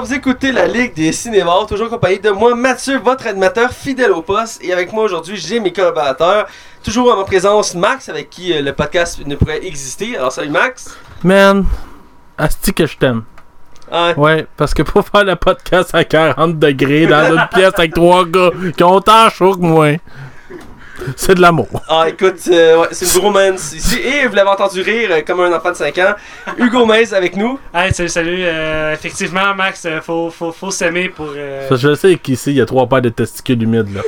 Alors, vous écoutez la Ligue des cinémas, toujours accompagné de moi, Mathieu, votre animateur fidèle au poste. Et avec moi aujourd'hui, j'ai mes collaborateurs. Toujours en ma présence, Max, avec qui euh, le podcast ne pourrait exister. Alors, salut Max. Man, asti que je t'aime. Ah, Ouais, parce que pour faire le podcast à 40 degrés dans une pièce avec trois gars qui ont autant chaud que moi, c'est de l'amour. ah, écoute, euh, ouais, c'est une bromance ici. Et vous l'avez entendu rire euh, comme un enfant de 5 ans. Hugo Mays avec nous. Hey, salut, salut. Euh, effectivement, Max, euh, faut, faut, faut s'aimer pour. euh, Ça, je sais qu'ici, il y a trois paires de testicules humides, là.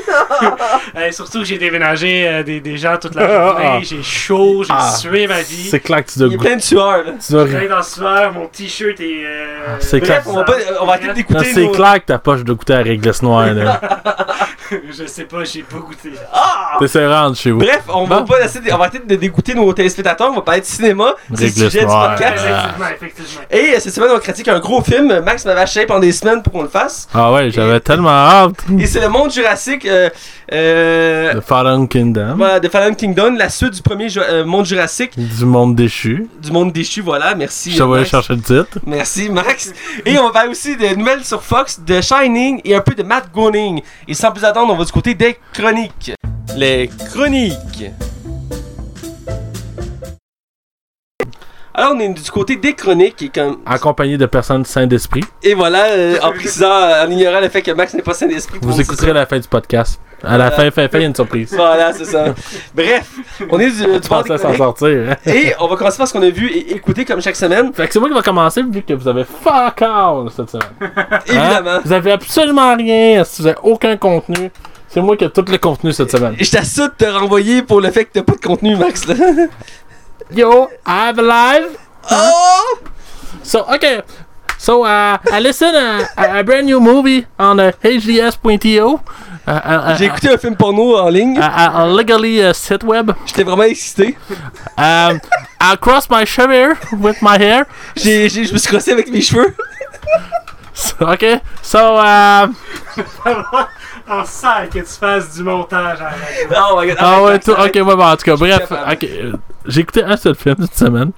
hey, surtout que j'ai déménagé euh, des, des gens toute la Ah. journée. J'ai chaud, j'ai Ah, sué ma vie. C'est clair que tu dois Il est goûter. plein de sueur, là. Tu dois Je suis dans le sueur, mon t-shirt est. euh, C'est Bref, clair. on va, pas, on va arrêter Non, d'écouter C'est nos... clair que ta poche doit goûter à la réglisse noire, là. je sais pas, j'ai pas goûté. Ah! T'es serrant chez vous. Bref, on va pas essayer de- on va arrêter de dégoûter nos téléspectateurs, on va parler de cinéma, c'est le sujet du podcast. Effectivement, effectivement. Et euh, cette semaine, on critique un gros film. Max m'avait acheté pendant des semaines pour qu'on le fasse. Ah ouais, j'avais tellement hâte. Et c'est le monde jurassique euh, euh, The Fallen Kingdom. voilà, de Fallen Kingdom, la suite du premier euh, monde jurassique, Du monde déchu. du monde déchu. Voilà, merci. Je vais Max. chercher le titre. Merci Max. Et on va aussi de nouvelles sur Fox, de Shining et un peu de Matt Groening. Et sans plus attendre, on va du côté des chroniques. Les chroniques. Alors on est du côté des chroniques et comme Accompagné de personnes saines d'esprit. et voilà euh, en précisant en ignorant le fait que Max n'est pas sain d'esprit. Vous écouterez la fin du podcast. À la fin, fin, fin, il y a une surprise. Voilà, c'est ça. Bref, on est du, du bord des s'en sortir. hein? Et on va commencer par ce qu'on a vu et écouté comme chaque semaine. Fait que c'est moi qui va commencer vu que vous avez fuck all cette semaine. Hein? Évidemment. Vous avez absolument rien, vous avez aucun contenu. C'est moi qui ai tout le contenu cette semaine. Et je t'assure de te renvoyer pour le fait que t'as pas de contenu, Max. Là. Yo, I have a live. Oh! So, okay. So, uh, I listened uh, a, a brand new movie on uh, HDS.io. Uh, uh, J'ai uh, écouté un film porno en ligne. uh, uh, uh, legally uh, site web. J'étais vraiment excité. Um, I crossed my shoulder with my hair. J'ai, j'ai- je me suis crossé avec mes cheveux. So, okay. So, um, On sent que tu fasses du montage à la radio. Oh my god. Ah ouais, tout- ok, ouais, bon, en tout cas, bref, ok, euh, j'ai écouté un seul film cette semaine.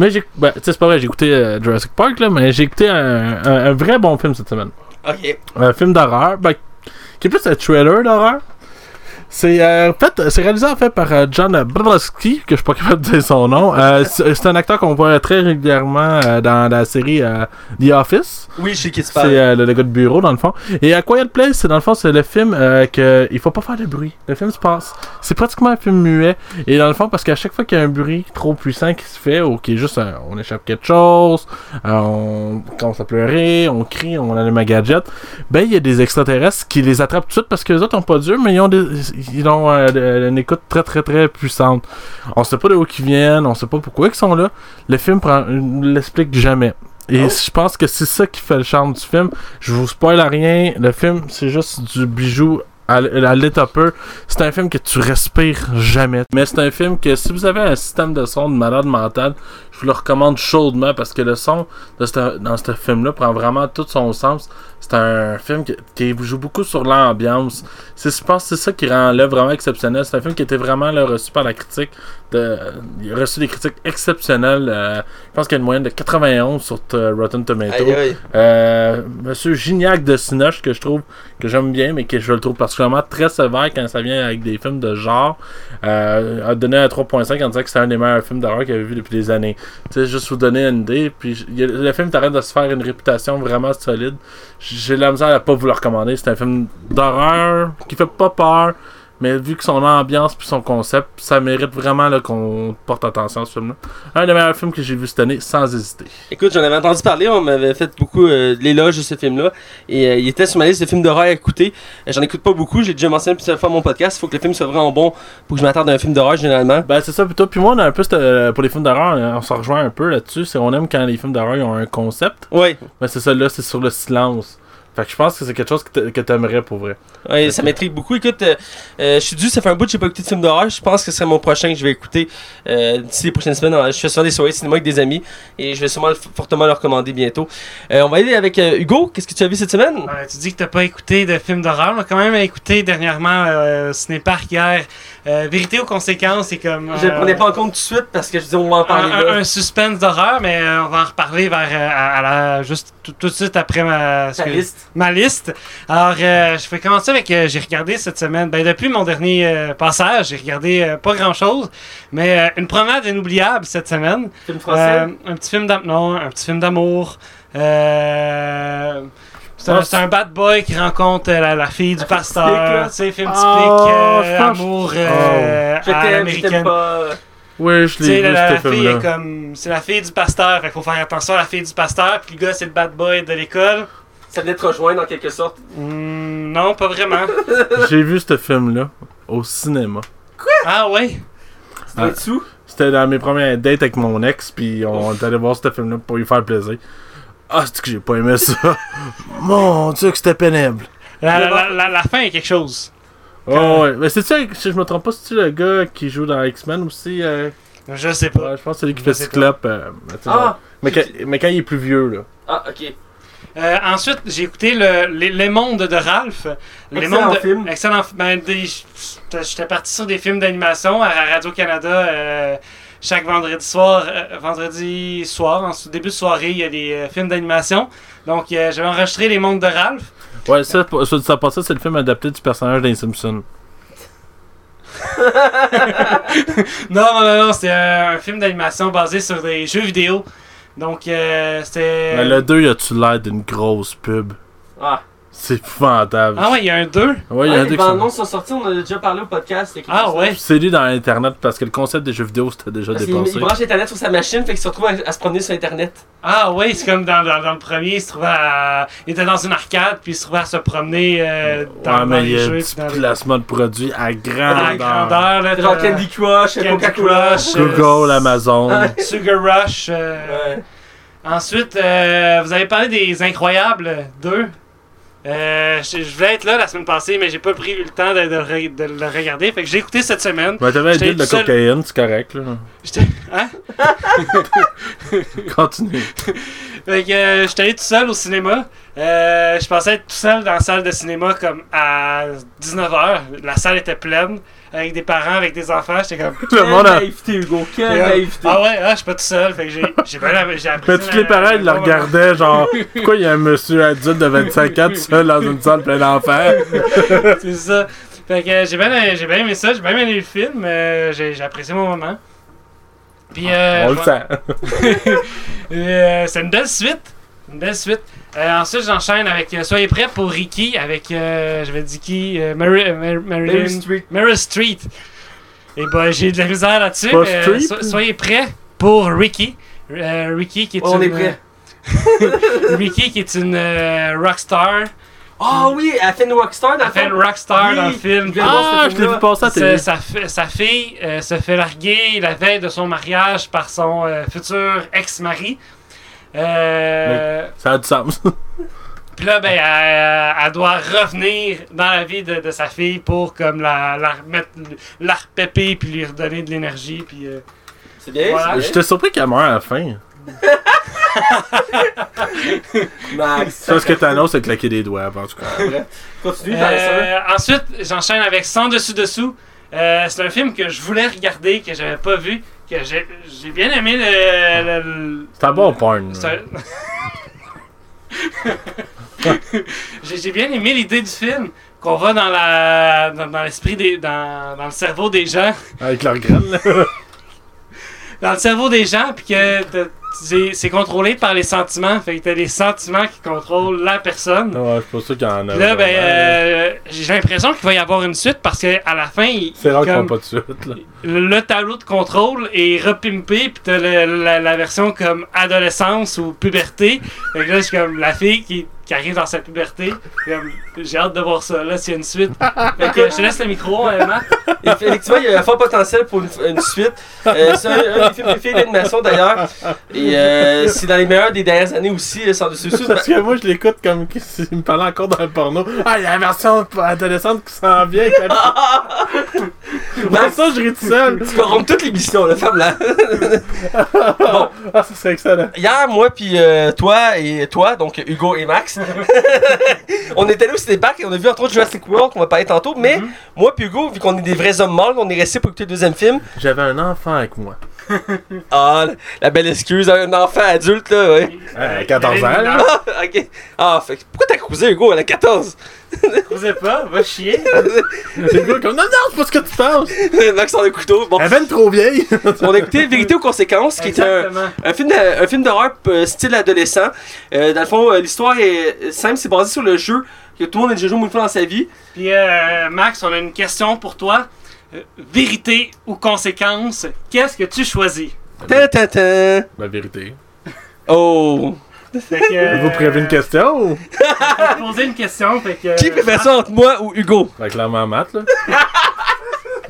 Mais j'ai, ben, tu sais, c'est pas vrai, j'ai écouté euh, Jurassic Park, là, mais j'ai écouté un, un- un vrai bon film cette semaine. Ok. Un film d'horreur, ben, qui est plus un trailer d'horreur. C'est, euh, fait, c'est réalisé en fait par euh, John Brzezinski, que je suis pas capable de dire son nom. Euh, c'est, c'est un acteur qu'on voit très régulièrement euh, dans la série The Office. Oui, je sais qui tu C'est parles. euh, le, le gars de bureau, dans le fond. Et A Quiet Place, c'est dans le fond, c'est le film que il faut pas faire de bruit. Le film se passe. C'est pratiquement un film muet. Et dans le fond, parce qu'à chaque fois qu'il y a un bruit trop puissant qui se fait, ou qui est juste un- on échappe quelque chose, on commence à pleurer, on crie, on allume un gadget, ben il y a des extraterrestres qui les attrapent tout de suite parce que les autres ont pas d'yeux, mais ils ont, des, ils ont euh, une écoute très très très puissante. On sait pas de où ils viennent, on sait pas pourquoi ils sont là. Le film prend, l'explique jamais. Et Oh. je pense que c'est ça qui fait le charme du film. Je vous spoil à rien. Le film, c'est juste du bijou à, l- à l'état peu. C'est un film que tu respires jamais. Mais c'est un film que si vous avez un système de son de malade mental, je vous le recommande chaudement parce que le son dans ce film-là prend vraiment tout son sens. C'est un film qui, qui joue beaucoup sur l'ambiance. Je pense que c'est ça qui rend l'œuvre vraiment exceptionnelle. C'est un film qui était vraiment là, reçu par la critique. De, il a reçu des critiques exceptionnelles. euh, je pense qu'il y a une moyenne de 91 sur euh, Rotten aïe. Euh, Monsieur Gignac de Sinoche, que je trouve que j'aime bien, mais que je le trouve particulièrement très sévère quand ça vient avec des films de genre, euh, a donné un 3.5 en disant que c'est un des meilleurs films d'horreur qu'il avait vu depuis des années. Tu sais, juste vous donner une idée. Puis a- le film t'arrête de se faire une réputation vraiment solide. J'ai la misère à pas vous le recommander. C'est un film d'horreur qui fait pas peur. Mais vu que son ambiance puis son concept, ça mérite vraiment qu'on porte attention à ce film-là. Un des meilleurs films que j'ai vu cette année, sans hésiter. Écoute, j'en avais entendu parler, on m'avait fait beaucoup euh, de l'éloge de ce film-là. Et euh, il était sur ma liste de films d'horreur à écouter. Euh, J'en écoute pas beaucoup, j'ai déjà mentionné plusieurs fois mon podcast. Il faut que le film soit vraiment bon pour que je m'attarde à un film d'horreur généralement. Ben c'est ça plutôt. Puis moi on a un peu euh, pour les films d'horreur, on, on se rejoint un peu là-dessus. C'est on aime quand les films d'horreur ils ont un concept. Ouais, Mais c'est ça là, c'est sur le silence. Fait que je pense que c'est quelque chose que t'a- que t'aimerais pour vrai. ouais ça m'intrigue beaucoup. Écoute, euh, euh, je suis dû, ça fait un bout que j'ai pas écouté de film d'horreur. Je pense que ce serait mon prochain que je vais écouter euh, d'ici les prochaines semaines. Je fais souvent des soirées cinéma avec des amis et je vais sûrement le- fortement le recommander bientôt. Euh, on va aller avec euh, Hugo. Qu'est-ce que tu as vu cette semaine? Ouais, tu dis que t'as pas écouté de film d'horreur. On a quand même écouté dernièrement euh, au Cinépark hier Euh, Vérité aux conséquences, c'est comme. Je le euh, prenais pas en compte tout de suite parce que je disais, on va en parler un- là. un suspense d'horreur, mais euh, on va en reparler vers à, à la juste tout, tout de suite après ma, Ta liste. ma liste. Alors, je vais commencer avec. j'ai regardé cette semaine. Ben, depuis mon dernier passage, j'ai regardé pas grand chose, mais une promenade inoubliable cette semaine. Film français. Un petit film d'amour. Non, un petit film d'amour. Euh, c'est un, Ah, bad boy qui rencontre euh, la, la fille du pasteur. Tu sais, film Ah, typique, euh, je pense- amour euh. Oui, je l'ai la, vu, la- ce la fille film-là. est comme. C'est la fille du pasteur, fait faut faire attention à la fille du pasteur, puis le gars c'est le bad boy de l'école. Ça venait te rejoindre en quelque sorte. Hmm, non, pas vraiment. J'ai vu ce film-là au cinéma. ah ouais? Être sous. C'était dans mes premières dates avec mon ex, puis on est allé voir ce film-là pour lui faire plaisir. Ah, c'est que j'ai pas aimé ça. mon dieu, que c'était pénible. La, la, la, la fin est quelque chose. Oh, ouais. Mais c'est ça, si je me trompe pas, c'est le gars qui joue dans X-Men aussi. euh, Je sais pas. ouais, je pense que c'est lui qui Je fait. Cyclope. euh, Ah! mais, quand, mais quand il est plus vieux, là. Ah, ok. Euh, ensuite, j'ai écouté le, les, Les Mondes de Ralph. Les Excellent Mondes de- film. Excellent film. Ben, des- j'étais j'étais parti sur des films d'animation à Radio-Canada. euh, chaque vendredi soir, euh, vendredi soir, en début de soirée, il y a des euh, films d'animation. Donc, euh, j'avais enregistré Les Mondes de Ralph. Ouais, ça, pour- ça, ça passait, c'est le film adapté du personnage des Simpsons. Non, non, non, non, c'était euh, un film d'animation basé sur des jeux vidéo. Donc, euh, c'était. Mais le 2, il a-tu l'air d'une grosse pub? Ah. C'est épouvantable. Ah ouais, il y a un 2. Ouais, il y a un Ouais, deux les bandes annonces sont sorties, on en a déjà parlé au podcast. il Ah ouais? C'est lui dans Internet parce que le concept des jeux vidéo c'était déjà Parce dépassé. il branche Internet sur sa machine, fait qu'il se retrouve à, à se promener sur Internet. Ah ouais, c'est comme dans, dans, dans le premier, il se trouvait à... Il était dans une arcade, puis il se trouvait à se promener euh, dans, ouais, dans mais il les y a un petit les- placement de produits à à la grandeur. grandeur, là, Genre Candy Crush, Candy Coca-Cola. Crush, euh, Google, Amazon. Sugar Rush. euh, Ouais. Ensuite, euh, vous avez parlé des Incroyables 2. Euh, je, je voulais être là la semaine passée, mais j'ai pas pris le temps de, de le re- de le regarder. Fait que j'ai écouté cette semaine. Ben, t'avais un deal de seul. cocaïne, c'est correct, là. J'étais- Hein? Continue. Fait que euh, j'étais allé tout seul au cinéma. Euh, je pensais être tout seul dans la salle de cinéma comme à 19h. La salle était pleine avec des parents, avec des enfants. J'étais comme. Le monde Quelle a... naïveté, Hugo, quelle Ah naïveté. ouais, ah, je suis pas tout seul. Fait que j'ai j'ai bien j'ai appris. Mais tous les parents, ils le regardaient, genre, pourquoi il y a un monsieur adulte de 25 ans tout seul dans une salle pleine d'enfants? C'est ça. Fait que euh, j'ai bien, j'ai bien aimé ça, j'ai bien aimé le film. euh, j'ai j'ai apprécié mon moment. Puis euh, On le sent. Euh, c'est une belle suite. Une belle suite. Euh, ensuite, j'enchaîne avec euh, Soyez prêts pour Ricky avec, euh, je vais dire qui euh, Mary, Mary Street. Meryl Street. Et ben, j'ai de la misère là-dessus. Mais, euh, so- soyez prêts pour Ricky. Euh, Ricky qui est On une, est prêts. Ricky qui est une euh, rockstar. Ah oui, elle fait une rockstar dans Elle le fait une film. rockstar Oui, dans le film. Ah, je l'ai film-là. vu passer à télé. sa sa fille euh, se fait larguer la veille de son mariage par son euh, futur ex-mari. Euh, Ça a du sens. Puis là, ben, elle, elle doit revenir dans la vie de, de sa fille pour comme la, la remettre, la repéper puis lui redonner de l'énergie. Puis euh, C'est bien, Voilà. c'est bien. J'étais surpris qu'elle meure à la fin. Max. Ça, ce que t'annonces, c'est claquer des doigts, en tout cas. Continue, euh, ensuite, j'enchaîne avec Sans dessus dessous. Euh, c'est un film que je voulais regarder, que j'avais pas vu, que j'ai bien aimé le- le- le, C'est un bon porn. J'ai bien aimé l'idée du film. Qu'on va dans la dans, dans l'esprit des. Dans, dans le cerveau des gens. Avec leur graine, là. Dans le cerveau des gens, puis que c'est c'est contrôlé par les sentiments. Fait que t'as les sentiments qui contrôlent la personne. Ouais, suis pas sûr qu'il y en a. Là, ben, euh, j'ai l'impression qu'il va y avoir une suite parce qu'à la fin, C'est rare font pas de suite, là. le, le tableau de contrôle est repimpé, puis t'as la, la version comme adolescence ou puberté. Fait que là, c'est comme la fille qui, qui arrive dans sa puberté. J'ai hâte de voir ça, là, s'il y a une suite. Fait que je te laisse le micro, euh, Matt. Effectivement, il y a un fort potentiel pour une, une suite. Euh, c'est un, un des films préférés d'animation d'ailleurs. Et euh, c'est dans les meilleurs des dernières années aussi, euh, sans dessus dessous. Parce que moi, je l'écoute comme s'il me parlait encore dans le porno. Ah, il y a la version adolescente qui s'en vient. Pour ça, je ris tout seul. Tu corrompes toute l'émission, la femme là. Ah, ça serait excellent. Hier, moi puis euh, toi et toi, donc Hugo et Max, on est allé au cinépark et on a vu entre autres Jurassic World qu'on va parler tantôt. Mais Mhm. moi puis Hugo, vu qu'on est des vrais hommes morts, on est restés pour écouter le deuxième film. J'avais un enfant avec moi. Ah, la- belle excuse, un enfant adulte là, ouais. Ouais, 14 ans, là. Ah, ok. Ah, fait que pourquoi t'as cruisé Hugo, elle a 14 Vous savez pas, va chier. C'est le gars comme non, non, c'est pas ce que tu penses. Max en a couteau. Bon, Elle est trop vieille. on a écouté Vérité aux conséquences, qui est un, Exactement. un film, de- un film d'horreur euh, style adolescent. Euh, dans le fond, euh, l'histoire est simple, c'est basé sur le jeu que tout le monde a déjà joué une fois dans sa vie. Puis euh, Max, on a une question pour toi. Euh, vérité ou conséquence, qu'est-ce que tu choisis? Ta ta ta. La vérité. Oh. Fait que, euh, Vous prévez une question? Ou? je vais te poser une question. Fait que, Qui préfère ça entre moi ou Hugo? Avec la maman, là.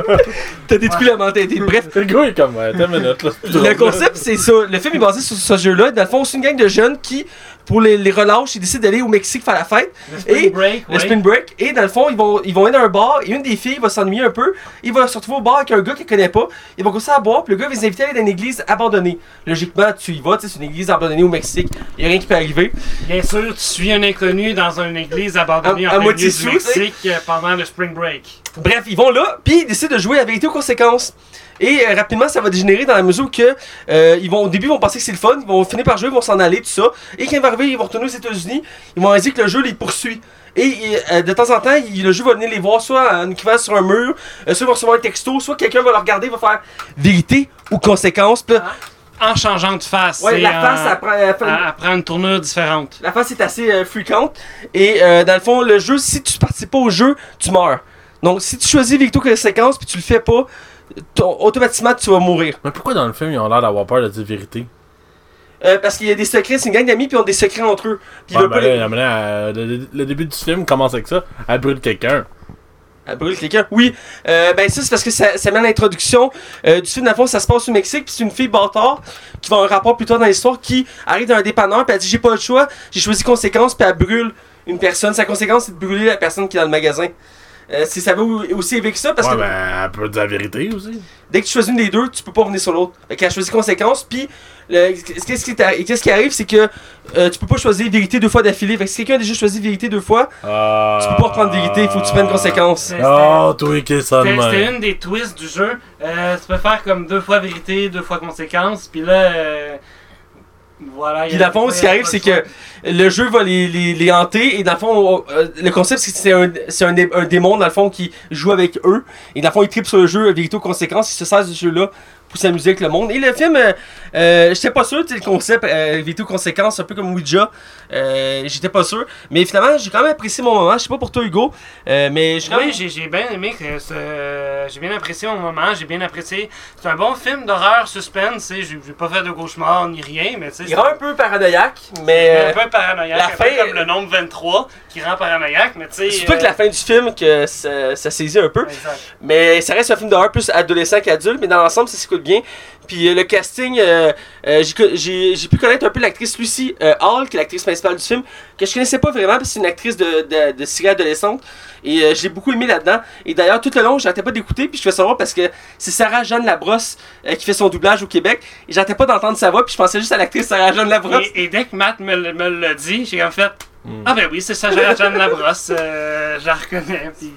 T'as détruit la mentalité. Bref, Le gars est comme, ouais, t'as une minute, là. c'est plus le concept c'est ça. Le film est basé sur ce jeu-là. Dans le fond, c'est une gang de jeunes qui, pour les, les relâches, ils décident d'aller au Mexique faire la fête. Le spring Et break, le ouais. spring break. Et dans le fond, ils vont, ils vont aller dans un bar et une des filles va s'ennuyer un peu. Il va se retrouver au bar avec un gars qu'il connaît pas. Ils vont commencer à boire. Puis le gars va les inviter à aller dans une église abandonnée. Logiquement, tu y vas. C'est une église abandonnée au Mexique. Il y a rien qui peut arriver. Bien sûr, tu suis un inconnu dans une église abandonnée À- en à plein moitié milieu du. Mexique euh, pendant le spring break. Bref, ils vont là, puis ils décident de jouer à vérité aux conséquences. Et euh, rapidement, ça va dégénérer dans la mesure que euh, ils vont au début ils vont penser que c'est le fun, ils vont finir par jouer, ils vont s'en aller, tout ça. Et quand ils vont arriver, ils vont retourner aux États-Unis, ils vont dire que le jeu les poursuit. Et euh, de temps en temps, il- le jeu va venir les voir soit en écrivant sur un mur, soit ils vont recevoir un texto, soit quelqu'un va le regarder, va faire vérité ou conséquence. Là, En changeant de face. ouais, la face, euh, elle fait- elle- elle prend une tournure différente. la face est assez euh, fréquente. Et euh, dans le fond, le jeu, si tu participes pas au jeu, tu meurs. Donc si tu choisis vérité ou conséquence, puis tu le fais pas, ton- automatiquement tu vas mourir. Mais pourquoi dans le film, ils ont l'air d'avoir peur de dire vérité? Euh, parce qu'il y a des secrets, c'est une gang d'amis, puis ils ont des secrets entre eux. Puis Ouais, ben pas là, les- euh, le, le début du film commence avec ça. Elle brûle quelqu'un. Elle brûle quelqu'un. Oui, euh, ben ça c'est parce que ça, ça met à l'introduction euh, du film. Dans le fond, ça se passe au Mexique, puis c'est une fille bâtard qui va un rapport plus tard dans l'histoire qui arrive dans un dépanneur, puis elle dit J'ai pas le choix, j'ai choisi conséquence, puis elle brûle une personne. Sa conséquence, c'est de brûler la personne qui est dans le magasin. Euh, c'est- ça va au- aussi avec ça parce ouais, que ben, elle peut dire la vérité aussi. dès que tu choisis une des deux, tu peux pas revenir sur l'autre. Fait qu'elle a choisi conséquence, puis le- qu'est-ce qui, t'a- qu'est-ce qui arrive, c'est que euh, tu peux pas choisir vérité deux fois d'affilée. Fait que si quelqu'un a déjà choisi vérité deux fois, Ah. tu peux pas reprendre vérité, il faut que tu prennes conséquence. C'était- Oh, toi, qui ça de C'était une des twists du jeu. Euh, tu peux faire comme deux fois vérité, deux fois conséquence. Puis là, euh, voilà. il Puis dans le fond, ce qui arrive, c'est que le jeu va les, les, les hanter, et dans le fond, on- euh, le concept, c'est que c'est un, c'est un, dé- un démon, dans le fond, qui joue avec eux, et dans le fond, ils trippent sur le jeu, vérité aux conséquences, ils se servent de ce jeu-là pour s'amuser avec le monde. Et le film, euh, euh, j'étais pas sûr, tu sais, le concept, euh, vérité aux conséquences, un peu comme Ouija, euh, j'étais pas sûr, mais finalement, j'ai quand même apprécié mon moment, je sais pas pour toi, Hugo, euh, mais j'ai quand même... Oui, j'ai bien aimé j'ai bien apprécié mon moment, j'ai bien apprécié. C'est un bon film d'horreur suspense, tu sais, j'ai j'ai pas fait de cauchemar ni rien, mais tu sais, Il c'est rend un peu paranoïaque, un mais... peu paranoïaque, la un peu fin- comme le nombre 23 qui rend paranoïaque, mais tu surtout que euh, la fin du film que ça, ça saisit un peu. exact. Mais ça reste un film d'horreur plus adolescent qu'adulte, mais dans l'ensemble, ça s'écoute bien. Puis euh, le casting, euh, euh, j'ai pu connaître un peu l'actrice Lucy Hall, qui est l'actrice principale du film, que je connaissais pas vraiment, parce que c'est une actrice de, de, de série adolescente. Et j'ai beaucoup aimé là-dedans. Et d'ailleurs, tout le long, j'arrêtais pas d'écouter, puis je fais savoir parce que c'est Sarah Jeanne Labrosse qui fait son doublage au Québec. Et j'arrêtais pas d'entendre sa voix, puis je pensais juste à l'actrice Sarah Jeanne Labrosse. Et, et dès que Matt me, me l'a dit, j'ai comme fait Hmm. Ah ben oui, c'est ça, Jeanne Labrosse, euh, je la reconnais. Puis...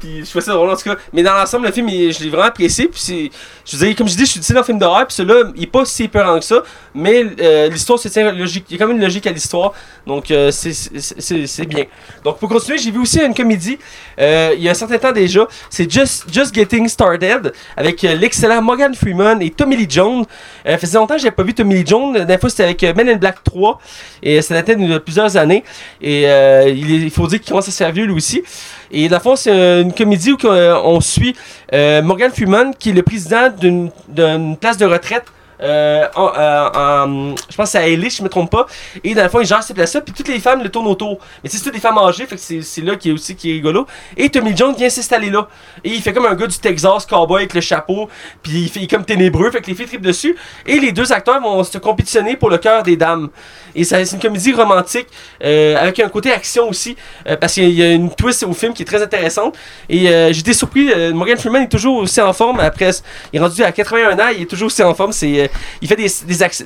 Puis je trouvais ça drôle en tout cas. Mais dans l'ensemble, le film, il- je l'ai vraiment apprécié. Puis c'est. Je veux dire, comme je dis, je suis un film d'horreur. Puis celui-là, il est pas si épeurant que ça. Mais euh, l'histoire se tient logique. Il y a quand même une logique à l'histoire. Donc euh, c'est- bien. Donc pour continuer, j'ai vu aussi une comédie. euh, il y a un certain temps déjà. C'est Just, Just Getting Started. Avec euh, l'excellent Morgan Freeman et Tommy Lee Jones. Ça faisait longtemps que j'avais pas vu Tommy Lee Jones. La dernière fois, c'était avec Men in Black 3. Et ça datait de plusieurs années. Et il faut dire qu'il commence à se faire vieux lui aussi. Et le fond, c'est euh, une comédie où euh, on suit euh, Morgan Freeman, qui est le président d'une place de retraite. En, euh, en- je pense que c'est à Ellie, je me trompe pas. Et dans le fond, il gère ces places-là, puis toutes les femmes le tournent autour. Mais c'est toutes des femmes âgées, fait que c'est là qui est aussi qui est rigolo. Et Tommy Jones vient s'installer là. Et il fait comme un gars du Texas, cowboy avec le chapeau, puis il fait il est comme ténébreux, fait que les filles trippent dessus. Et les deux acteurs vont se compétitionner pour le cœur des dames. Et ça- c'est une comédie romantique, euh, avec un côté action aussi, euh, parce qu'il y a une twist au film qui est très intéressante. Et euh, j'étais surpris, Morgan Freeman est toujours aussi en forme, après, il est rendu à 81 ans, il est toujours aussi en forme, c'est il fait des,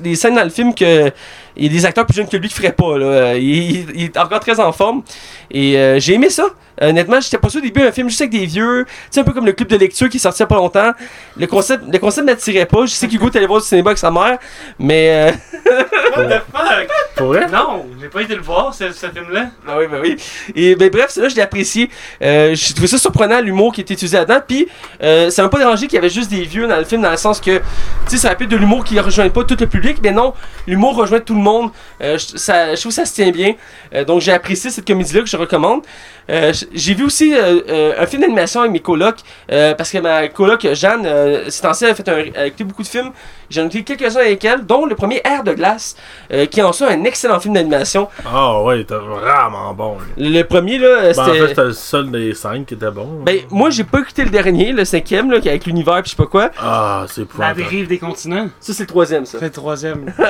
des, scènes dans le film que il y a des acteurs plus jeunes que lui qui feraient pas. Là. Il, il- il est encore très en forme. Et euh, j'ai aimé ça. Honnêtement, j'étais pas sûr au début un film juste avec des vieux. Tu sais, un peu comme le club de lecture qui est sorti il y a pas longtemps. Le concept, le concept m'attirait pas. Je sais qu'Hugo allé voir au cinéma avec sa mère. Mais. euh, What the fuck? Pour vrai? Non, j'ai pas été le voir, ce, ce film-là. Ah oui, bah oui. Et ben bref, là je l'ai apprécié. Euh, j'ai trouvé ça surprenant l'humour qui était utilisé là-dedans. Puis euh, ça m'a pas dérangé qu'il y avait juste des vieux dans le film, dans le sens que, tu sais, ça rappelle de l'humour qui rejoint pas tout le public, mais non, l'humour rejoint tout le monde. Euh, je, ça, je trouve que ça se tient bien. Euh, donc j'ai apprécié cette comédie-là que je recommande. Euh, j'ai vu aussi un film d'animation avec mes colocs, euh, parce que ma coloc Jeanne, euh, c'est ancien, elle a, fait un, elle a écouté beaucoup de films. J'en ai écouté quelques-uns avec elle, dont le premier Air de glace, euh, qui est en soi un excellent film d'animation. Ah ouais, t'es vraiment bon. lui. Le premier, là, Ben, en c'était. fait, c'était le seul des cinq qui était bon. Ben, moi, j'ai pas écouté le dernier, le cinquième, là, qui est avec l'univers pis je sais pas quoi. Ah, c'est La épouvantable. dérive des continents. Ça, c'est le troisième, ça. C'est le troisième.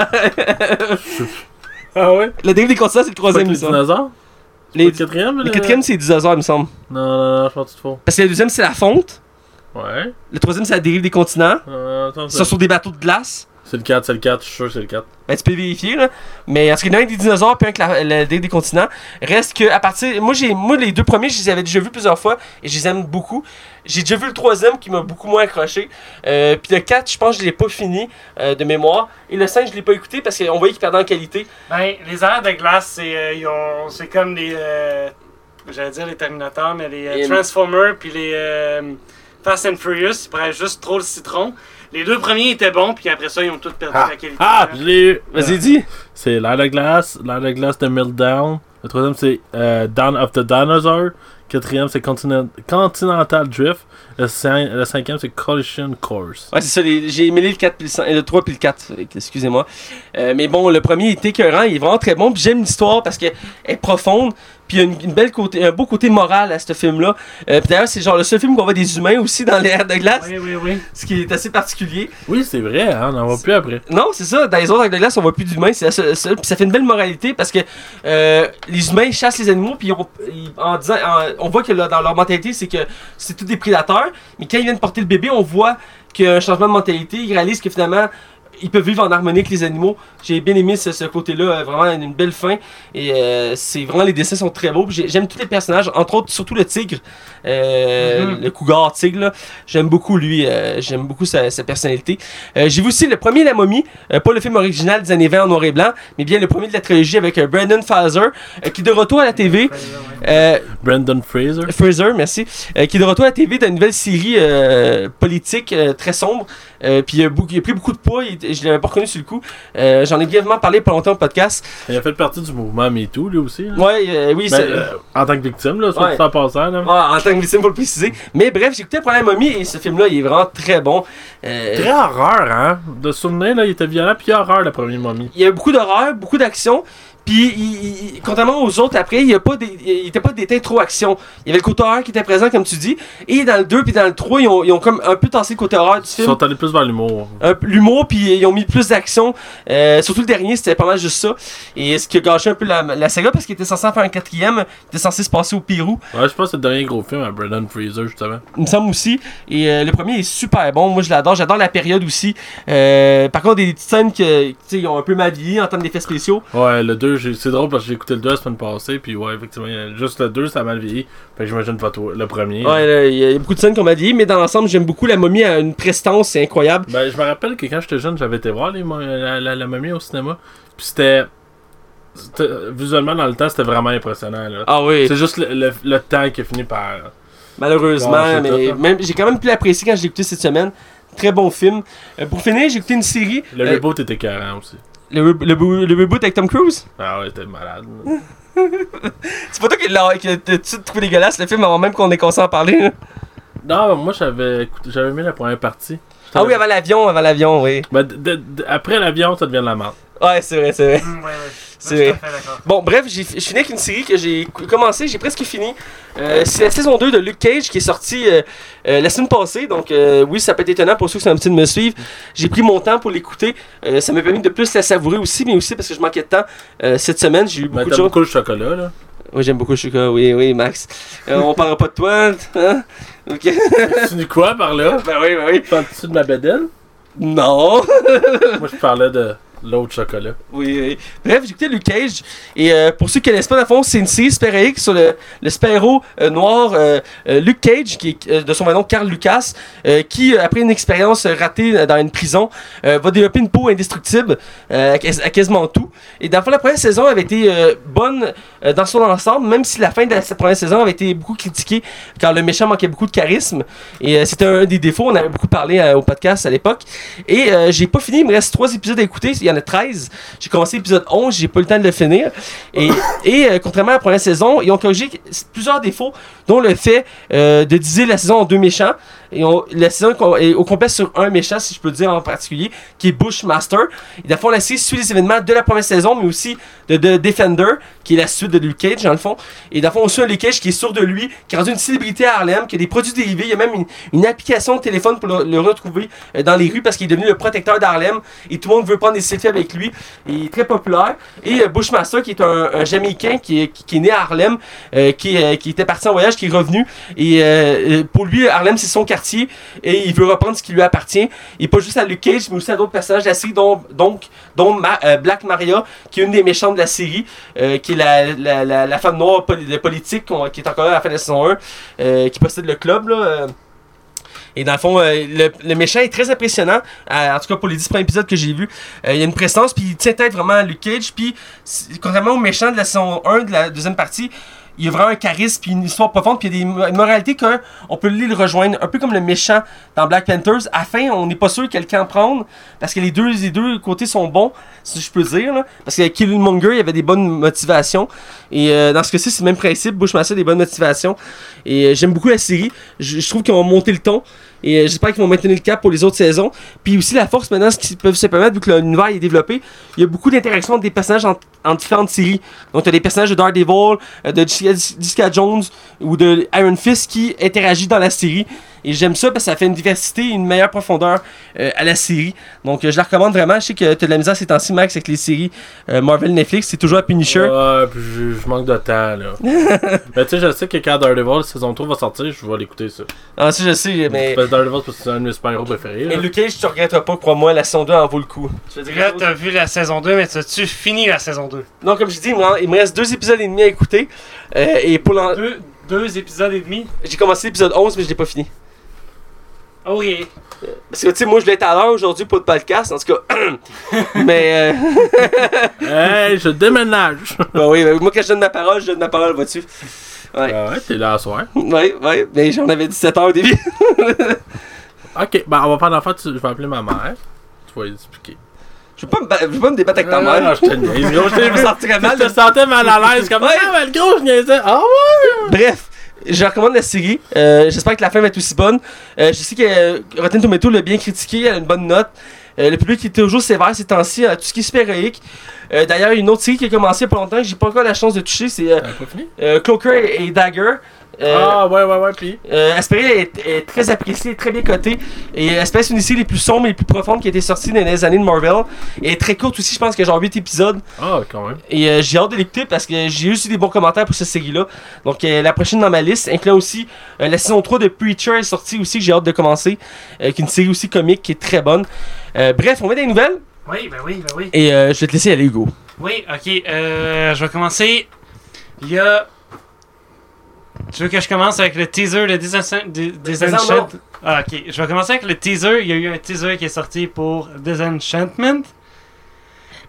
Ah ouais? La dérive des continents, c'est le troisième, les dinosaures? Les- Le quatrième? Le quatrième, c'est les dinosaures, il me semble. Non, non, non, je pense que tu te fous. Parce que le deuxième, c'est la fonte. Ouais. Le troisième, c'est la dérive des continents. Euh, attends, Ils c'est sont sur des bateaux de glace. C'est le 4, c'est le 4, je suis sûr que c'est le 4. Ben, tu peux vérifier, là. Mais en ce qui est un avec des dinosaures, puis un avec la, la des continents. Reste que, à partir. Moi, j'ai, moi, les deux premiers, je les avais déjà vus plusieurs fois et je les aime beaucoup. J'ai déjà vu le troisième qui m'a beaucoup moins accroché. Euh, puis le 4, je pense que je l'ai pas fini euh, de mémoire. Et le 5, je l'ai pas écouté parce qu'on voyait qu'il perdait en qualité. Ben, les airs de glace, c'est euh, c'est comme les. euh, J'allais dire les Terminators, mais les euh, Transformers puis les euh, Fast and Furious, ils prennent juste trop le citron. Les deux premiers étaient bons, puis après ça, ils ont tous perdu Ah, la qualité. ah je l'ai eu! Vas-y, dis. C'est l'air de glace, l'air de glace de Meltdown. Le troisième, c'est euh, Dawn of the Dinosaur. Quatrième, c'est Continent- Continental Drift. Le, cin- le cinquième, c'est Collision Course. Ouais, c'est ça. J'ai mêlé le 4 puis le, 5 le 3 puis le 4. fait que, Excusez-moi. Euh, mais bon, le premier est écœurant. Il est vraiment très bon. Puis j'aime l'histoire parce qu'elle est profonde. Puis il y a une, une belle côté, un beau côté moral à ce film-là. Euh, puis d'ailleurs, c'est genre le seul film qu'on voit des humains aussi dans l'air de glace. Oui, oui, oui. Ce qui est assez particulier. Oui, c'est vrai, hein, on n'en voit plus après. Non, c'est ça. Dans les autres actes de glace, on voit plus d'humains. C'est la seule- seule- Puis ça fait une belle moralité parce que euh, les humains chassent les animaux. Puis on, ils- en disant, en- on voit que là, dans leur mentalité, c'est que c'est tous des prédateurs. Mais quand ils viennent porter le bébé, on voit qu'il y a un changement de mentalité. Ils réalisent que finalement, ils peuvent vivre en harmonie avec les animaux. J'ai bien aimé ce, ce côté-là. euh, Vraiment une belle fin. Et euh, c'est vraiment, les dessins sont très beaux. J'aime tous les personnages. Entre autres, surtout le tigre. Euh, Mhm. Le cougar tigre. J'aime beaucoup lui. euh, J'aime beaucoup sa, sa personnalité. Euh, J'ai vu aussi le premier La Momie, euh, pas le film original des années 20 en noir et blanc, mais bien le premier de la trilogie avec euh, Brandon Fraser, euh, qui est de retour à la TV. Euh, Brandon Fraser. Fraser, merci, euh, qui est de retour à la TV d'une nouvelle série euh, politique euh, très sombre. Euh, puis il a, beaucoup- il a pris beaucoup de poids, il- je l'avais pas reconnu sur le coup. Euh, J'en ai brièvement parlé pas longtemps au podcast. Il a fait partie du mouvement MeToo, lui aussi. là. Ouais, euh, oui, Ben, euh, en tant que victime, là, soit Ouais. en passant. Là. En tant que victime, pour le préciser. Mais bref, j'ai écouté le premier momie et ce film-là, il est vraiment très bon. Très horreur, hein. De souvenir, là, il était violent, puis horreur, le premier momie. il y a beaucoup d'horreur, beaucoup d'action. Puis, il- il- il- contrairement aux autres, après, il n'y a pas des, trop action. Il y avait le côté horreur qui était présent, comme tu dis. Et dans le 2 puis dans le 3, ils ont, ils ont comme un peu tassé le côté horreur du Ils film. sont allés plus vers l'humour. Peu L'humour, puis ils ont mis plus d'action. Euh, surtout le dernier, c'était pas mal juste ça. Et ce qui a gâché un peu la, la saga, parce qu'il était censé en faire un quatrième, il était censé se passer au Pérou. Ouais, je pense que c'est le dernier gros film à Brandon Fraser, justement. Il me semble aussi. Et euh, le premier est super bon. Moi, je l'adore. J'adore la période aussi. Euh, par contre, des petites scènes ils ont un peu mal vieilli en termes d'effets spéciaux. Ouais, le 2, c'est drôle parce que j'ai écouté le 2 la semaine passée, puis ouais, effectivement, a- juste le 2, ça a mal vieilli. Fait que j'imagine pas toi, le premier. Ouais, il y a beaucoup de scènes qu'on m'a dit, mais dans l'ensemble, j'aime beaucoup la momie à une prestance, c'est incroyable. Ben, je me rappelle que quand j'étais jeune, j'avais été voir les, la, la, la momie au cinéma, puis c'était. Visuellement, dans le temps, c'était vraiment impressionnant. Là. Ah oui. C'est juste le, le- le temps qui a fini par. Malheureusement, mais même j'ai quand même pu l'apprécier quand je l'ai écouté cette semaine. Très bon film. Euh, pour finir, j'ai écouté une série. Le euh, reboot était carré aussi. Le, re- le, le reboot avec Tom Cruise? Ah ouais, c'était malade. C'est pas toi qui l'as trouvé dégueulasse le film avant même qu'on ait commencé à en parler. là. non, moi j'avais écouté- j'avais aimé la première partie. Ah oui, avant l'avion, avant l'avion, oui. Ben, de- de- de- après l'avion, ça devient de la merde. Ouais, c'est vrai, c'est vrai. Ouais, ouais. C'est. Bon, bref, j'ai je finis avec une série que j'ai commencé, j'ai presque fini. Euh, c'est la saison 2 de Luke Cage qui est sortie euh, euh, la semaine passée. Donc, euh, oui, ça peut être étonnant pour ceux qui sont habitués de me suivre. J'ai pris mon temps pour l'écouter. Euh, ça m'a permis de plus la savourer aussi, mais aussi parce que je manquais de temps euh, cette semaine. J'ai eu Ben, beaucoup de choses. beaucoup le chocolat, là. Oui, j'aime beaucoup le chocolat. Oui, oui, Max. Euh, on parlera pas de toi. Hein? Ok. tu dis quoi par là? ben oui, ben oui. Parles-tu de ma bédaine? Non! Moi, je parlais de l'autre chocolat. Oui, oui. Bref, écouté Luke Cage. Et euh, pour ceux qui ne connaissent pas, fond, c'est une série super sur le, le euh, noir euh, Luke Cage, qui est de son nom Carl Lucas, qui, après une expérience ratée dans une prison, va développer une peau indestructible à, quas- à quasiment tout. Et dans la première saison avait été bonne dans son ensemble, même si la fin de la cette première saison avait été beaucoup critiquée, car le méchant manquait beaucoup de charisme. Et c'était un des défauts, on avait beaucoup parlé au podcast à l'époque. Et j'ai pas fini, il me reste trois épisodes à écouter, il y en a 13. J'ai commencé l'épisode 11, j'ai pas eu le temps de le finir. Et, et euh, contrairement à la première saison, ils ont corrigé plusieurs défauts, dont le fait euh, de diviser la saison en deux méchants. Et on- la saison est au complet sur un méchant, si je peux dire en particulier, qui est Bushmaster. Et dans le fond, la série suit les événements de la première saison, mais aussi de, de Defender, qui est la suite de Luke Cage, dans le fond. Et dans le fond, on suit un Luke Cage qui est sûr de lui, qui est rendu une célébrité à Harlem, qui a des produits dérivés. Il y a même une, application de téléphone pour le, retrouver euh, dans les rues parce qu'il est devenu le protecteur d'Harlem. Et tout le monde veut prendre des selfies avec lui. Il est très populaire. Et euh, Bushmaster, qui est un, un Jamaïcain qui est, qui, est né à Harlem, euh, qui, qui était parti en voyage, qui est revenu. Et pour lui, Harlem, c'est son quartier. Et il veut reprendre ce qui lui appartient. Et pas juste à Luke Cage, mais aussi à d'autres personnages de la série, dont, donc, dont euh, Black Maria, qui est une des méchantes de la série, euh, qui est la, la, la, femme noire de politique, qui est encore là à la fin de la saison 1, euh, qui possède le club. Là. Et dans le fond, le, méchant est très impressionnant. en tout cas, pour les 10 premiers épisodes que j'ai vus. Il y a une prestance, puis il tient tête vraiment à Luke Cage. Puis, contrairement au méchant de la saison 1, de la deuxième partie, il y a vraiment un charisme, puis une histoire profonde, puis il y a des mo- moralités qu'on peut le rejoindre. Un peu comme le méchant dans Black Panthers. À fin, on n'est pas sûr quel camp prendre, parce que les deux, les deux côtés sont bons, si je peux dire. Parce que Killmonger, il y avait des bonnes motivations. Et euh, dans ce cas-ci, c'est le même principe. Bushmaster a des bonnes motivations. Et euh, j'aime beaucoup la série. Je, je trouve qu'ils ont monté le ton. Et euh, j'espère qu'ils vont maintenir le cap pour les autres saisons. Puis aussi la force maintenant, ce qu'ils peuvent se permettre, vu que l'univers est développé, il y a beaucoup d'interactions entre des personnages en, en différentes séries. Donc tu as des personnages de Daredevil, euh, de Jessica Jones ou de Iron Fist qui interagissent dans la série. Et j'aime ça parce que ça fait une diversité, une meilleure profondeur euh, à la série. Donc euh, je la recommande vraiment. Je sais que tu as de la misère ces temps-ci, Max, avec les séries euh, Marvel Netflix. C'est toujours à Punisher. Ouais, puis je, je manque de temps, là. mais tu sais, je sais que quand Daredevil, saison 3 va sortir, je vais l'écouter, ça. Ah, ça je sais, mais. Parce que Daredevil, parce que c'est un de mes super-héros préférés. Et là. Luke Cage, tu regretteras pas, crois-moi, la saison 2 en vaut le coup. Tu Là, t'as vu la saison 2, mais t'as-tu fini la saison 2? Non, comme je dis, moi, il me reste deux épisodes et demi à écouter. Euh, et pour l'en- Deux, deux épisodes et demi? J'ai commencé l'épisode 11, mais je l'ai pas fini. Ok. Parce que, tu sais, moi, je être à l'heure aujourd'hui pour le podcast, en tout cas. mais, euh, Hey, je déménage! bah oui, bah, moi, quand je donne ma parole, je donne ma parole, vois-tu? Ouais. Ah ouais, t'es là à soir. Ouais, ouais, mais j'en avais 17 heures au début. Ok, ben on va faire l'enfant, tu- je vais appeler ma mère. Tu vas lui expliquer. Je veux pas me, ba- je veux pas me débattre avec ta mère. non, je te niaise, gros. Je me vu. sentirais mal Je de te sentais mal à l'aise, comme Ouais. ah, mais le gros, je niaisais. Ah ouais! Bref, je recommande la série. Euh, J'espère que la fin va être aussi bonne. Euh, je sais que euh, Rotten Tomato l'a bien critiqué, elle a une bonne note. Euh, le public est toujours sévère ces temps-ci à tout ce qui est super-héroïque. Euh, D'ailleurs, une autre série qui a commencé il y a pas longtemps que j'ai pas encore la chance de toucher, c'est euh, euh, Cloaker et, et Dagger. Euh, ah ouais, ouais, ouais, pis. euh, est, est très apprécié, très bien coté. Et c'est une des séries les plus sombres et les plus profondes qui a été sortie dans les années de Marvel. Et très courte aussi, je pense a genre 8 épisodes. Ah, quand même. Et euh, j'ai hâte de l'écouter parce que j'ai eu aussi des bons commentaires pour cette série-là. Donc euh, la prochaine dans ma liste inclut aussi euh, la saison 3 de Preacher est sortie aussi que j'ai hâte de commencer. Euh, qui est une série aussi comique qui est très bonne. Euh, bref, on va des nouvelles. Oui, ben oui, ben oui. Et euh, je vais te laisser aller Hugo. Oui, ok. Euh, je vais commencer. Il y a. Tu veux que je commence avec le teaser de Disenchant- Dis- Disenchant? Ah, ok. Je vais commencer avec le teaser. Il y a eu un teaser qui est sorti pour Disenchantment.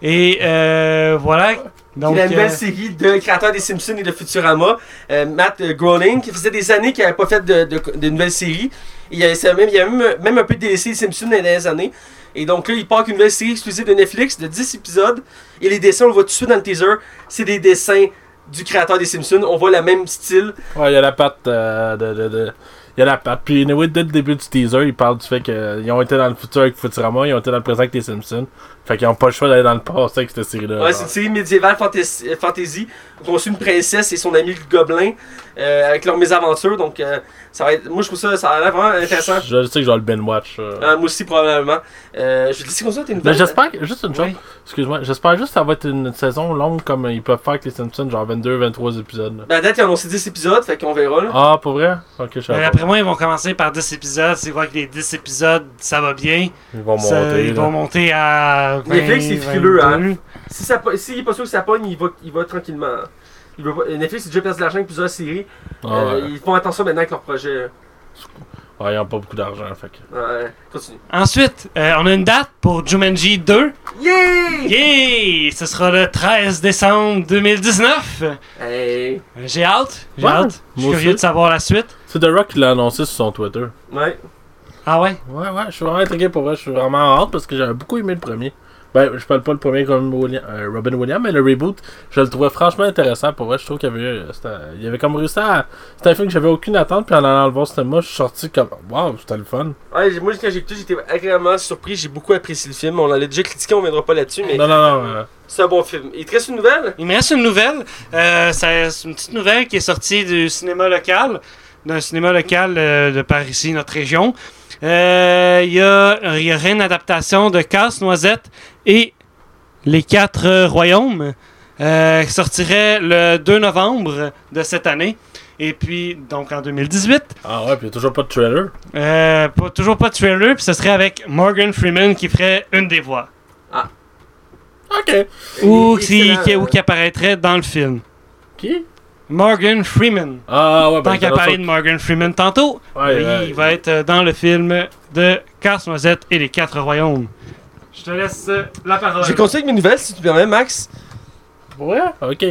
Et euh, voilà. Donc, Donc, la nouvelle euh, série de créateur des Simpsons et de Futurama, euh, Matt Groening, qui faisait des années qu'il n'avait pas fait de, de, de nouvelles séries. Il y a, a même, il y a même, même un peu délaissé les Simpsons dans les dernières années. Et donc là, il part avec une nouvelle série exclusive de Netflix de 10 épisodes. Et les dessins, on le voit tout de suite dans le teaser, c'est des dessins du créateur des Simpsons. On voit le même style. Ouais, il y a la patte euh, de, Il y a la patte. Puis, anyway, dès le début du teaser, il parle du fait qu'ils ont été dans le futur avec Futurama, ils ont été dans le présent avec les Simpsons. Fait qu'ils ont pas le choix d'aller dans le passé avec cette série-là. Ouais, c'est une série médiévale fantasy, fantasy où on suit une princesse et son ami le gobelin euh, avec leurs mésaventures. Donc, euh, ça va être. Moi, je trouve ça, ça a l'air vraiment intéressant. Je sais que je vais le Ben Watch. euh. Euh, moi aussi, probablement. Euh, je vais te laisser comme ça, t'es une j'espère, que- juste une chose, Oui. excuse-moi, j'espère juste que ça va être une saison longue comme ils peuvent faire avec les Simpsons, genre 22-23 épisodes. là. Ben, date, ils ont annoncé 10 épisodes, fait qu'on verra. Là. Ah, pour vrai? Ok, je. Après moi, ils vont commencer par 10 épisodes. C'est voir que les 10 épisodes, ça va bien. Ils vont Ça- monter. ils là. vont monter à. 20, Netflix, c'est frileux, hein. 22. Si ça, po- s'il est pas sûr que ça pogne, il va, il va tranquillement. Il pas- Netflix, a déjà perdu de l'argent avec plusieurs séries. Ah, Euh, ouais. Ils font attention maintenant avec leur projet. Ouais, ils ont pas beaucoup d'argent, fait que. Ouais, continue. Ensuite, euh, on a une date pour Jumanji 2. Yeah! Yay! Ce sera le 13 décembre 2019. Hey! Euh, J'ai hâte. J'ai Ouais, hâte. Je suis curieux aussi. de savoir la suite. C'est The Rock qui l'a annoncé sur son Twitter. Ouais. Ah ouais? Ouais, ouais, je suis vraiment intrigué pour vrai. Je suis vraiment hâte parce que j'avais beaucoup aimé le premier. Ben, je parle pas le premier comme William- euh, Robin Williams, mais le reboot, je le trouvais franchement intéressant. Pour vrai, je trouve qu'il y avait, euh, c'était- il y avait comme réussi à. C'était un film que j'avais aucune attente, puis en allant le voir au cinéma, je suis sorti comme. Waouh, c'était le fun. Ouais, moi, quand j'ai écouté, j'étais agréablement surpris. J'ai beaucoup apprécié le film. On l'a déjà critiqué, on viendra pas là-dessus, mais Non, non, non. euh, c'est un bon film. Il te reste une nouvelle? Il me reste une nouvelle. Euh, c'est une petite nouvelle qui est sortie du cinéma local, d'un cinéma local euh, de par ici, notre région. Euh, Il y, a, il y aurait une adaptation de Casse-Noisette et Les Quatre Royaumes euh, qui sortirait le 2 novembre de cette année. Et puis, donc en 2018. Ah ouais, puis il n'y a toujours pas de trailer. Euh, pas- toujours pas de trailer, puis ce serait avec Morgan Freeman qui ferait une des voix. Ok. Ou Et- qui, qui- ou qui apparaîtrait dans le film. Qui? Morgan Freeman. Ah ouais, Tant ben. qu'à parler de Morgan Freeman tantôt, Ouais, il va être euh, dans le film de Casse-Noisette et les Quatre Royaumes. Je te laisse euh, la parole. Je vais continuer avec mes nouvelles, si tu permets, Max. Ouais, ok.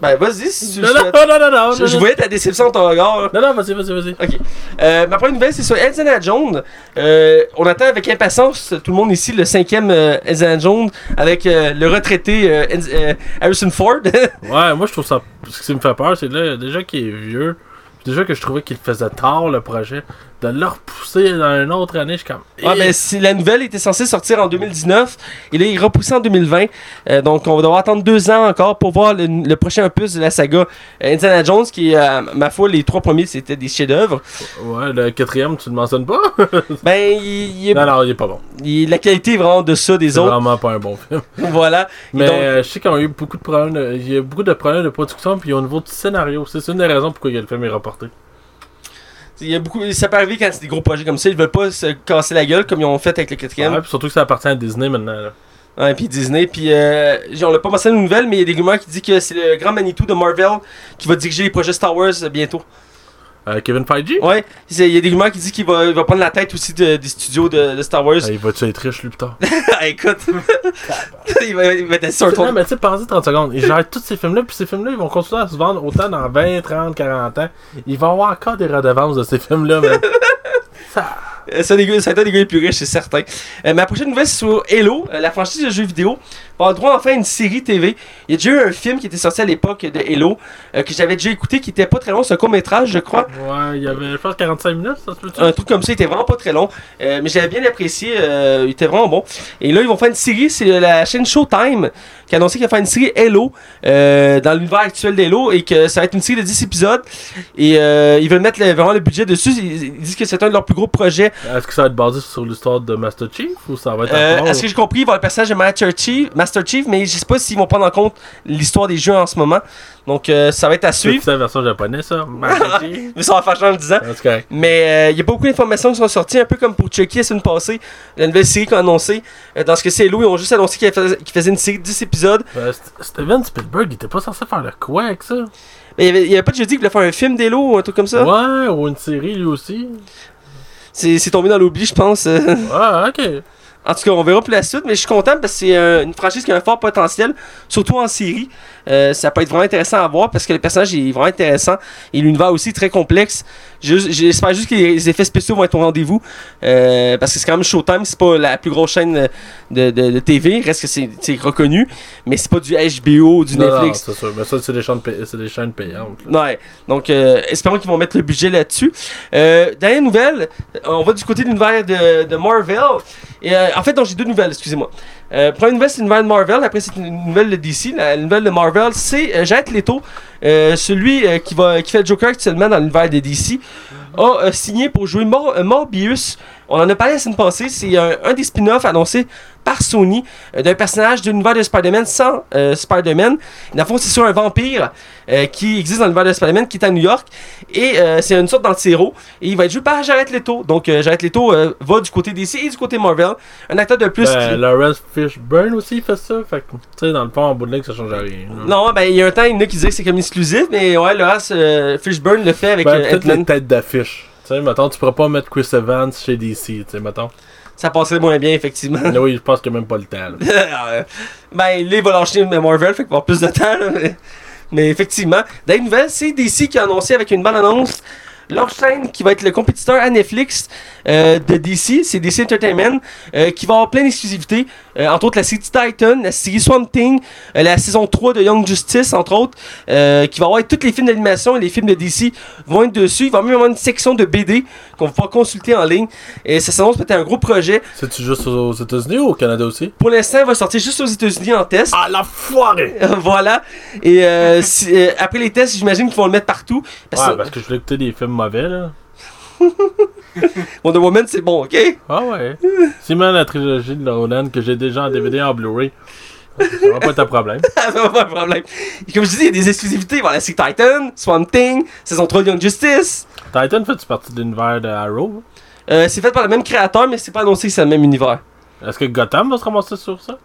Ben, vas-y, si tu Non, non, non, non, non. Je, non, je non. voyais ta déception dans ton regard. là. Non, non, vas-y, vas-y, vas-y. Ok. Euh, ma première nouvelle, c'est sur Indiana Jones. Euh, on attend avec impatience, tout le monde ici, le cinquième euh, Indiana Jones avec euh, le retraité euh, euh, Harrison Ford. Ouais, moi je trouve ça. Ce qui me fait peur, c'est là, déjà qu'il est vieux. puis Déjà que je trouvais qu'il faisait tard le projet. De le repousser dans une autre année, je suis comme. Ouais, Eh, ben, si la nouvelle était censée sortir en 2019 et là, il est repoussé en 2020. Euh, donc, on va devoir attendre deux ans encore pour voir le, le prochain opus de la saga Indiana Jones, qui, euh, ma foi, les trois premiers, c'était des chefs-d'œuvre. Ouais, le quatrième, tu le mentionnes pas? Ben, il, il est- Non, non, il est pas bon. il- la qualité est vraiment de ça des C'est autres. vraiment pas un bon film. voilà. Mais donc- euh, je sais qu'ils ont eu beaucoup de problèmes. de- Il y a beaucoup de problèmes de production, puis au niveau du scénario. C'est c'est une des raisons pourquoi le film est reporté. Il y a beaucoup, ça peut arriver quand c'est des gros projets comme ça, ils veulent pas se casser la gueule comme ils ont fait avec le quatrième. Ouais, puis surtout que ça appartient à Disney maintenant. là. Ouais, puis Disney, puis euh, on l'a pas mentionné une nouvelle, mais il y a des rumeurs qui disent que c'est le grand Manitou de Marvel qui va diriger les projets Star Wars euh, bientôt. Euh, Kevin Feige? Ouais, il y a des rumeurs qui disent qu'il va, il va prendre la tête aussi de- des studios de, de Star Wars. Ah, Il va-tu être riche lui plus tard? Ah, écoute, il, va, il va être sur un Non, mais tu sais, pensez 30 secondes. Ils gèrent tous ces films-là, puis ces films-là, ils vont continuer à se vendre autant dans 20, 30, 40 ans. Il va y avoir encore des redevances de ces films-là, mais. Ça. C'est un des gars- c'est un des gars les plus riches, c'est certain. Euh, ma prochaine nouvelle, c'est sur Halo, euh, la franchise de jeux vidéo. Avoir droit enfin à une série TV. Il y a déjà eu un film qui était sorti à l'époque de Halo, euh, que j'avais déjà écouté, qui était pas très long. C'est un court-métrage, je crois. Ouais, il y avait, je pense, 45 minutes, ça se peut-tu? Un truc comme ça, il était vraiment pas très long. Euh, mais j'avais bien apprécié, euh, il était vraiment bon. Et là, ils vont faire une série, c'est la chaîne Showtime qui a annoncé qu'elle va faire une série euh, dans l'univers actuel d'Halo et que ça va être une série de 10 épisodes. Et ils veulent mettre le- vraiment le budget dessus. Ils, ils disent que c'est un de leurs plus gros projets. Est-ce que ça va être basé sur l'histoire de Master Chief ou ça va être Euh, encore- à ce que j'ai compris, il va avoir le personnage de Master Chief, Master Chief mais je sais pas s'ils vont prendre en compte l'histoire des jeux en ce moment. Donc euh, ça va être à C'est suivre. la version japonaise, ça Master Mais ça va faire changer en le disant. Ah, C'est. Mais euh, il y a beaucoup d'informations qui sont sorties, un peu comme pour Chucky la semaine passée, la nouvelle série qu'on a annoncée. Euh, dans ce que c'est Halo, ils ont juste annoncé qu'ils faisaient, une série de 10 épisodes. Euh, St- Steven Spielberg, il était pas censé faire le quoi avec ça? Mais il y avait, il y avait pas de jeudi qui voulait faire un film d'Halo ou un truc comme ça? Ouais, ou une série lui aussi. C'est c'est tombé dans l'oubli, je pense. euh. Ouais, ok. En tout cas, on verra pour la suite, mais je suis content parce que c'est euh, une franchise qui a un fort potentiel, surtout en série. Euh, ça peut être vraiment intéressant à voir parce que le personnage est vraiment intéressant et l'univers aussi très complexe. J'espère juste que les effets spéciaux vont être au rendez-vous euh, parce que c'est quand même Showtime, c'est pas la plus grosse chaîne de, de, de TV, reste que c'est reconnu, mais c'est pas du HBO ou du Non, non, Netflix. c'est sûr. Mais ça, c'est des, chaînes des payantes. là. Ouais, donc euh, espérons qu'ils vont mettre le budget là-dessus. Euh, dernière nouvelle, on va du côté de l'univers de, de Marvel. Et, euh, en fait, j'ai deux nouvelles, excusez-moi. Euh, première nouvelle, c'est une nouvelle de Marvel. Après, c'est une nouvelle de DC. La nouvelle de Marvel, c'est euh, Jared Leto, euh, celui qui, va, qui fait le Joker actuellement dans l'univers de DC, a signé pour jouer Mor- Morbius. On en a parlé la semaine passée. C'est un, un des spin-offs annoncés par Sony euh, d'un personnage de l'univers de Spider-Man sans euh, Spider-Man. Dans le fond, c'est sur un vampire euh, qui existe dans l'univers de Spider-Man, qui est à New York. Et c'est une sorte d'anti-héros. Et il va être joué par Jared Leto. Donc, Jared Leto va du côté DC et du côté Marvel. Un acteur de plus. Ben, qui- Lawrence Fishburne aussi fait ça. Fait que, tu sais, dans le fond, en bout de ligne, ça change rien. Non, ben il y a un temps, il y en a qui disaient que c'est comme exclusif, mais ouais, Laurence euh, Fishburne le fait avec Ben, peut-être les têtes d'affiche. Tu sais, mettons, tu pourras pas mettre Chris Evans chez DC, tu sais, mettons. Ça passerait moins bien, effectivement. Mais oui, je pense qu'il n'y a même pas le temps. là. Euh, ben, il va lâcher Marvel, fait qu'il va avoir plus de temps, là, mais, mais effectivement. Dans les nouvelles, c'est DC qui a annoncé avec une bonne annonce leur chaîne qui va être le compétiteur à Netflix euh, de DC, c'est DC Entertainment, euh, qui va avoir plein d'exclusivités, euh, entre autres la série Titan, la série Swamp Thing, euh, la saison 3 de Young Justice, entre autres, euh, qui va avoir tous les films d'animation et les films de DC vont être dessus. Il va même avoir une section de BD qu'on va pouvoir consulter en ligne. Et ça s'annonce peut-être un gros projet. C'est-tu juste aux États-Unis ou au Canada aussi? Pour l'instant, il va sortir juste aux États-Unis en test. Ah, la foirée! voilà. Et si- après les tests, j'imagine qu'ils vont le mettre partout. Parce Ouais, parce que je voulais écouter des films mauvais, là. Wonder Woman, c'est bon, ok? Ah ouais. Sinon, la trilogie de Nolan que j'ai déjà en DVD en Blu-ray. Ça va pas être un problème. Ça va pas de problème. Et comme je dis, il y a des exclusivités. Voilà, c'est Titan, Swamp Thing, saison 3 de Young Justice. Titan fait-tu partie de l'univers de Arrow? Euh, c'est fait par le même créateur, mais c'est pas annoncé que c'est le même univers. Est-ce que Gotham va se ramasser sur ça?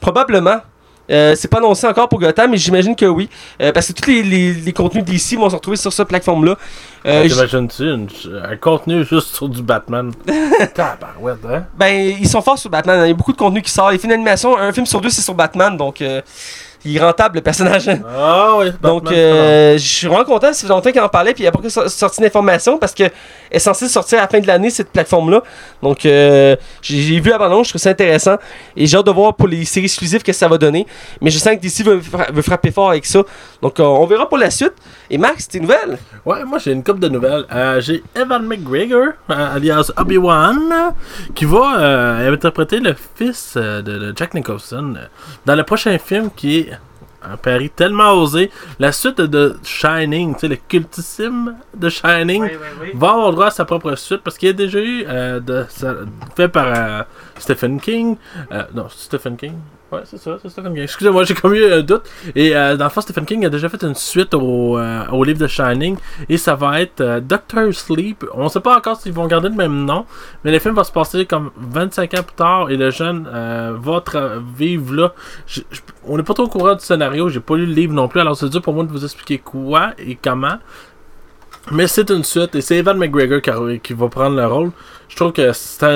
Probablement. Euh, c'est pas annoncé encore pour Gotham, mais j'imagine que oui. Euh, parce que tous les, les, les contenus d'ici vont se retrouver sur cette plateforme-là. Euh, T'imagines-tu un contenu juste sur du Batman? Tabarouette, hein? ben, ils sont forts sur Batman. Il y a beaucoup de contenu qui sort. Les films d'animation, un film sur deux, c'est sur Batman. Donc, euh, il est rentable, le personnage. Ah oui. Donc, euh, je suis vraiment content. Ça fait longtemps qu'il en parlait. Puis il n'y a pas que so- sorti d'informations parce que est censé sortir à la fin de l'année, cette plateforme-là. Donc, euh, j'ai vu la bande je trouve ça intéressant. Et j'ai hâte de voir pour les séries exclusives que ça va donner. Mais je sens que DC veut, fra- veut frapper fort avec ça. Donc, euh, on verra pour la suite. Et Max, tes nouvelles? Ouais, moi j'ai une coupe de nouvelles. Euh, j'ai Evan McGregor, euh, alias Obi-Wan, qui va interpréter le fils de, de Jack Nicholson dans le prochain film qui est un pari tellement osé. La suite de Shining, tu sais, le cultissime de Shining, Oui, oui, oui. va avoir droit à sa propre suite parce qu'il y a déjà eu euh, de, ça- fait par euh, Stephen King. Euh, non, Stephen King? Ouais, c'est ça, c'est Stephen King. Excusez-moi, j'ai comme eu un doute. Et euh, dans le fond, Stephen King a déjà fait une suite au, euh, au livre de Shining. Et ça va être euh, Doctor Sleep. On sait pas encore s'ils vont garder le même nom. Mais le film va se passer comme 25 ans plus tard. Et le jeune euh, va vivre là. On n'est pas trop au courant du scénario. J'ai pas lu le livre non plus. Alors c'est dur pour moi de vous expliquer quoi et comment. Mais c'est une suite et c'est Evan McGregor qui, va prendre le rôle. Je trouve que ça,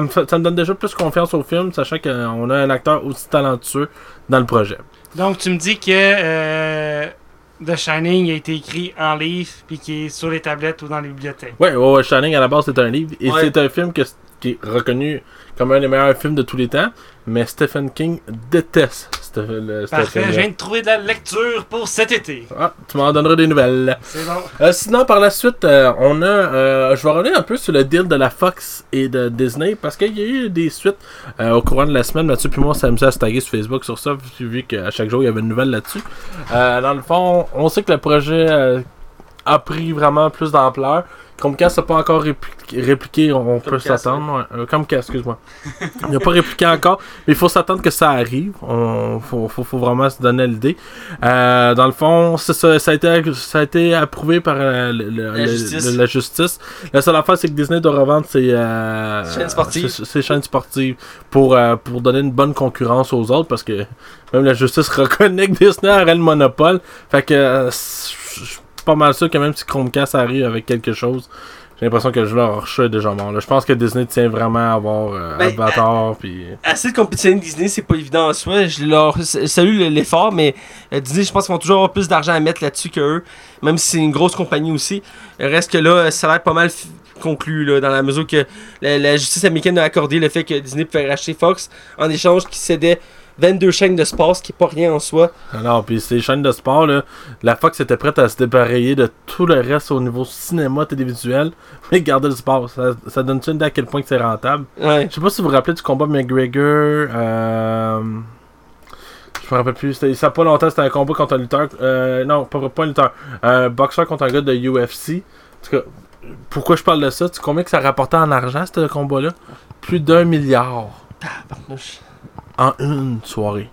me fait- ça me donne déjà plus confiance au film, sachant qu'on a un acteur aussi talentueux dans le projet. Donc, tu me dis que euh, The Shining a été écrit en livre puis qui est sur les tablettes ou dans les bibliothèques. Ouais, ouais, ouais, Shining à la base c'est un livre et Ouais. c'est un film que- qui est reconnu comme un des meilleurs films de tous les temps. Mais Stephen King déteste ce, le, Parfait, je viens de trouver de la lecture pour cet été. Ah, tu m'en donneras des nouvelles. C'est bon. Euh, sinon, par la suite, euh, on a. euh, je vais revenir un peu sur le deal de la Fox et de Disney parce qu'il y a eu des suites au courant de la semaine. Mathieu puis moi, on s'est amusé à se taguer sur Facebook sur ça, vu qu'à chaque jour, il y avait une nouvelle là-dessus. Dans le fond, on sait que le projet a pris vraiment plus d'ampleur. Chromecast n'a pas encore répli- répliqué, on, peut Comcast, s'attendre. ouais. Euh, Comcast, excuse-moi. Il n'a pas répliqué encore, mais il faut s'attendre que ça arrive. On faut, faut, faut vraiment se donner l'idée. Euh, dans le fond, ça, ça, a été, ça a été approuvé par euh, le- le- La justice. le- la justice. La seule affaire, c'est que Disney doit revendre ses, euh, Chaînes sportives. ses- ses chaînes sportives pour, pour donner une bonne concurrence aux autres parce que même la justice reconnaît que Disney aurait le monopole. Fait que suis pas mal sûr que même si Chromecast arrive avec quelque chose, j'ai l'impression que je leur chat est déjà mort. là. Je pense que Disney tient vraiment à avoir euh, Ben, Avatar. puis Assez de compétitionner Disney, c'est pas évident en soi. Je leur salue l'effort, mais euh, Disney, je pense qu'ils vont toujours avoir plus d'argent à mettre là-dessus que eux, même si c'est une grosse compagnie aussi. Reste que là, ça a l'air pas mal conclu, là, dans la mesure que la, la justice américaine a accordé le fait que Disney pouvait racheter Fox en échange qui cédait 22 chaînes de sport, ce qui est pas rien en soi. Alors, puis ces chaînes de sport, là, la Fox était prête à se dépareiller de tout le reste au niveau cinéma, télévisuel, mais garder le sport. Ça, ça donne-tu une idée à quel point que c'est rentable? Ouais. Je sais pas si vous vous rappelez du combat McGregor. Euh... Je me rappelle plus. Ça pas longtemps, c'était un combat contre un lutteur. Euh, non, pas, pas un lutteur. Un boxeur contre un gars de UFC. En tout cas, pourquoi je parle de ça? Tu sais combien que ça rapportait en argent, ce combat-là? Plus d'un milliard. En une soirée.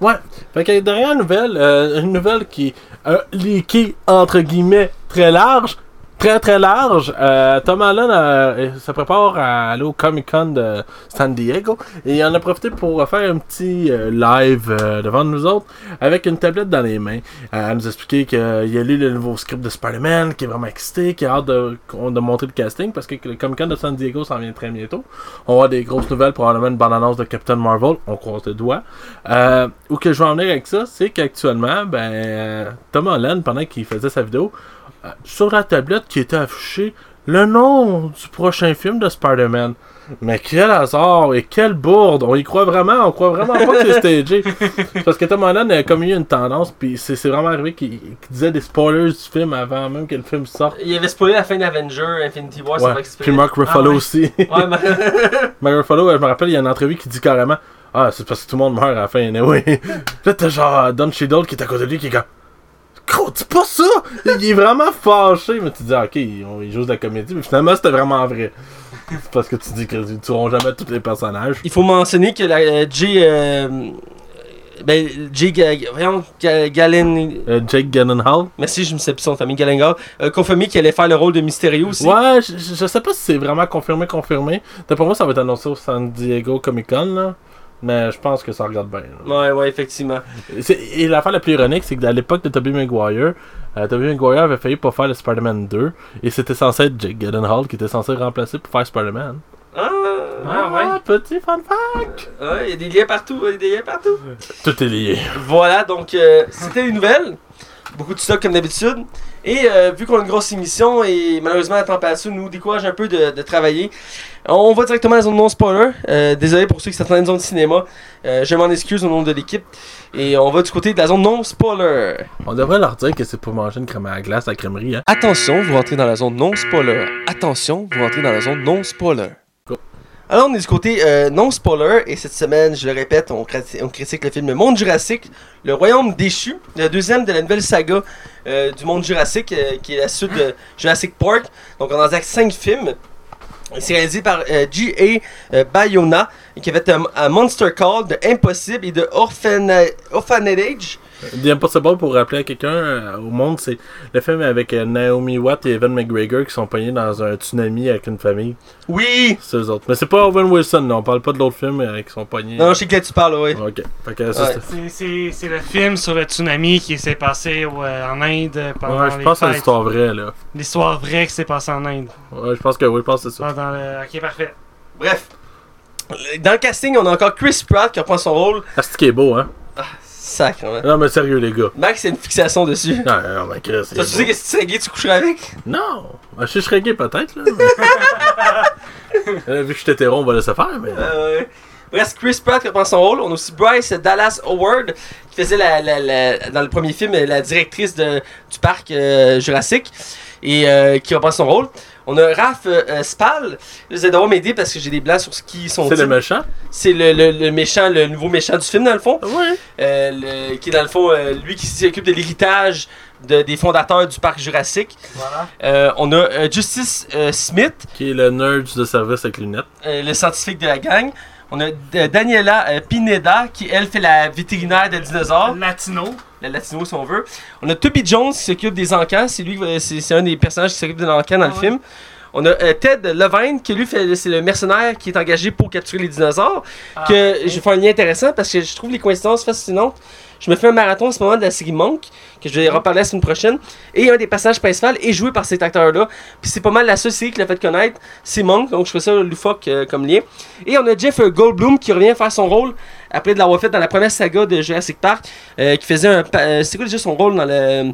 Ouais. Fait que derrière une nouvelle, euh, une nouvelle qui a leaké entre guillemets très large, très très large. Euh, Tom Allen euh, se prépare à aller au Comic Con de San Diego et il en a profité pour faire un petit euh, live devant nous autres avec une tablette dans les mains. À nous expliquer qu'il a lu le nouveau script de Spider-Man, qui est vraiment excité, qui a hâte de, montrer le casting parce que le Comic Con de San Diego s'en vient très bientôt. On avoir des grosses nouvelles, probablement une bande annonce de Captain Marvel, on croise les doigts. Où que je vais en venir avec ça, c'est qu'actuellement, ben, Tom Holland, pendant qu'il faisait sa vidéo, sur la tablette qui était affiché le nom du prochain film de Spider-Man. Mais quel hasard et quelle bourde! On y croit vraiment, on croit vraiment pas que c'est stagé. Parce que Tom Holland a comme eu une tendance, puis c'est vraiment arrivé qu'il disait des spoilers du film avant même que le film sorte. Il avait spoilé la fin d'Avenger, Infinity War, Ouais. c'est Puis Mark Ruffalo Ah ouais. aussi. Ouais, mais... Mark Ruffalo, je me rappelle, il y a une entrevue qui dit carrément Ah, c'est parce que tout le monde meurt à la fin, anyway. Puis là, t'as genre Don Cheadle qui est à côté de lui qui est comme Dis pas ça! Il est vraiment fâché, mais tu dis, ok, il, joue de la comédie, mais finalement, c'était vraiment vrai. C'est parce que tu dis qu'ils ne tueront jamais tous les personnages. Il faut mentionner que la euh, Jay... euh, ben. Ga- voyons, Ga- Galen... Euh, Jake Gyllenhaal. Merci, je me sais plus son famille, Gallagher. Euh, confirmé qu'il allait faire le rôle de Mysterio aussi. Ouais, je, je- je sais pas si c'est vraiment confirmé, confirmé. D'après moi, ça va être annoncé au San Diego Comic Con, là. Mais je pense que ça regarde bien. là. Ouais, ouais, effectivement. Et l'affaire la plus ironique, c'est qu'à l'époque de Tobey Maguire, euh, Tobey Maguire avait failli pas faire le Spider-Man 2, et c'était censé être Jake Gyllenhaal qui était censé remplacer pour faire Spider-Man. Ah, Ah, ouais. petit fun fact! ouais, il y a des liens partout, il y a des liens partout. Tout est lié. Voilà, donc euh, c'était les nouvelles. Beaucoup de stock comme d'habitude. Et euh, vu qu'on a une grosse émission et malheureusement la température nous décourage un peu de, de travailler, on va directement à la zone non-spoiler. Euh, désolé pour ceux qui s'attendent à une zone cinéma. Euh, je m'en excuse au nom de l'équipe. Et on va du côté de la zone non-spoiler. On devrait leur dire que c'est pour manger une crème à la glace à la crèmerie, hein. Attention, vous rentrez dans la zone non-spoiler. Attention, vous rentrez dans la zone non-spoiler. Go. Alors, on est du côté euh, non-spoiler, et cette semaine, je le répète, on, critique le film Monde Jurassique, Le Royaume déchu, le deuxième de la nouvelle saga euh, du Monde Jurassique, euh, qui est la suite de Jurassic Park. Donc, on en a cinq films. C'est réalisé par G.A. Bayona, qui avait un, un Monster Call de Impossible et de Orphana- Orphanage. The Impossible, pour rappeler à quelqu'un euh, au monde, c'est le film avec euh, Naomi Watt et Evan McGregor qui sont pognés dans un tsunami avec une famille. Oui! C'est eux autres. Mais c'est pas Owen Wilson, non. On parle pas de l'autre film euh, qui sont pognés. Non, je sais que tu parles, oui. Ok. Fait que ça, Ouais. c'était- C'est- C'est c'est le film sur le tsunami qui s'est passé ouais, en Inde pendant Ouais, je les pense que c'est une fêtes. histoire vraie, là. L'histoire vraie qui s'est passée en Inde. Ouais, je pense que oui, je pense que c'est ça. Ah, dans le... Ok, parfait. Bref. Dans le casting, on a encore Chris Pratt qui reprend son rôle. Ah, c'est qui est beau, hein? Sacrement. Non, mais sérieux, les gars. Max, c'est une fixation dessus. Non, non, mais Chris. tu sais que si tu serais gay, tu coucherais avec? Non. Ben, je serais gay, peut-être, là. Euh, vu que je hétéro, on va laisser faire, mais. Euh, Bref, Chris Pratt qui reprend son rôle. On a aussi Bryce Dallas Howard qui faisait la, la- la- dans le premier film la directrice de- du parc euh, Jurassique et euh, qui reprend son rôle. On a Raph euh, euh, Spall. Là, Vous allez devoir m'aider parce que j'ai des blancs sur ce qui sont C'est le méchant? C'est le, le- le méchant, le nouveau méchant du film dans le fond. Ouais. Euh, le- qui est dans le fond euh, lui qui s'occupe de l'héritage de- des fondateurs du parc Jurassique. Voilà. Euh, on a euh, Justice euh, Smith, Qui est le nerd de service avec lunettes. euh, le scientifique de la gang. On a Daniela euh, Pineda, qui elle fait la vétérinaire de dinosaures, Latino. La latino si on veut. On a Toby Jones qui s'occupe des encans, c'est lui, c'est un des personnages qui s'occupe de l'encan dans le Ah ouais. film. On a euh, Ted Levine, qui lui fait, c'est le mercenaire qui est engagé pour capturer les dinosaures. Ah, que ok. je vais faire un lien intéressant parce que je trouve les coïncidences fascinantes. Je me fais un marathon en ce moment de la série Monk, que je vais reparler la semaine prochaine. Et un des passages principaux est joué par cet acteur-là. Puis c'est pas mal la seule série qui l'a fait connaître, c'est Monk, donc je fais ça loufoque euh, comme lien. Et on a Jeff Goldblum qui revient faire son rôle après de l'avoir fait dans la première saga de Jurassic Park, euh, qui faisait un. euh, c'est quoi déjà son rôle dans le.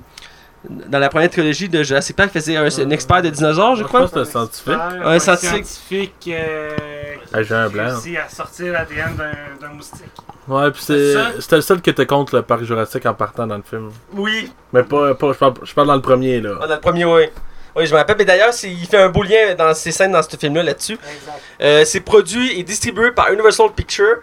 Dans la première trilogie de Jurassic Park, il faisait un, un expert de dinosaures, je Je crois. pense que c'est un scientifique. Un un scientifique. scientifique euh, qui Ah, j'ai un blanc. à sortir l'ADN d'un moustique. Ouais, puis c'était le seul qui était contre le parc Jurassique en partant dans le film. Oui, Mais pas, pas je, parle, je parle dans le premier, là. Ah, dans le premier, oui. Oui, je me rappelle. Mais d'ailleurs, il fait un beau lien dans ses scènes dans ce film-là là-dessus. Euh, c'est produit et distribué par Universal Pictures.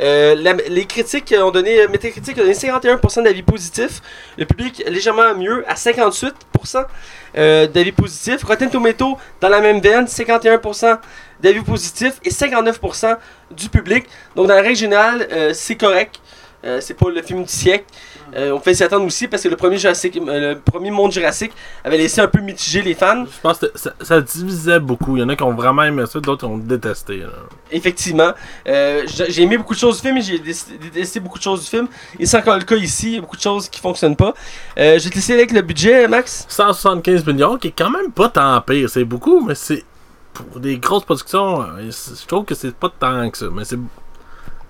Euh, la- les critiques ont donné, euh, a donné 51% d'avis positifs. Le public légèrement mieux à 58% euh, d'avis positifs. Rotten Tomato dans la même veine, 51% d'avis positifs et 59% du public. Donc dans la règle générale, euh, c'est correct. C'est pas le film du siècle. Euh, on fait s'y attendre aussi parce que le premier, Jurassic, euh, le premier monde Jurassic avait laissé un peu mitiger les fans. Je pense que ça, ça divisait beaucoup. Il y en a qui ont vraiment aimé ça, d'autres qui ont détesté. là. Effectivement. Euh, j'ai j'ai aimé beaucoup de choses du film et j'ai détesté beaucoup de choses du film. Et c'est encore le cas ici. Il y a beaucoup de choses qui fonctionnent pas. Euh, je vais te laisser avec le budget, Max. 175 millions, qui est quand même pas tant pire. C'est beaucoup, mais c'est. Pour des grosses productions, je trouve que c'est pas tant que ça. Mais c'est.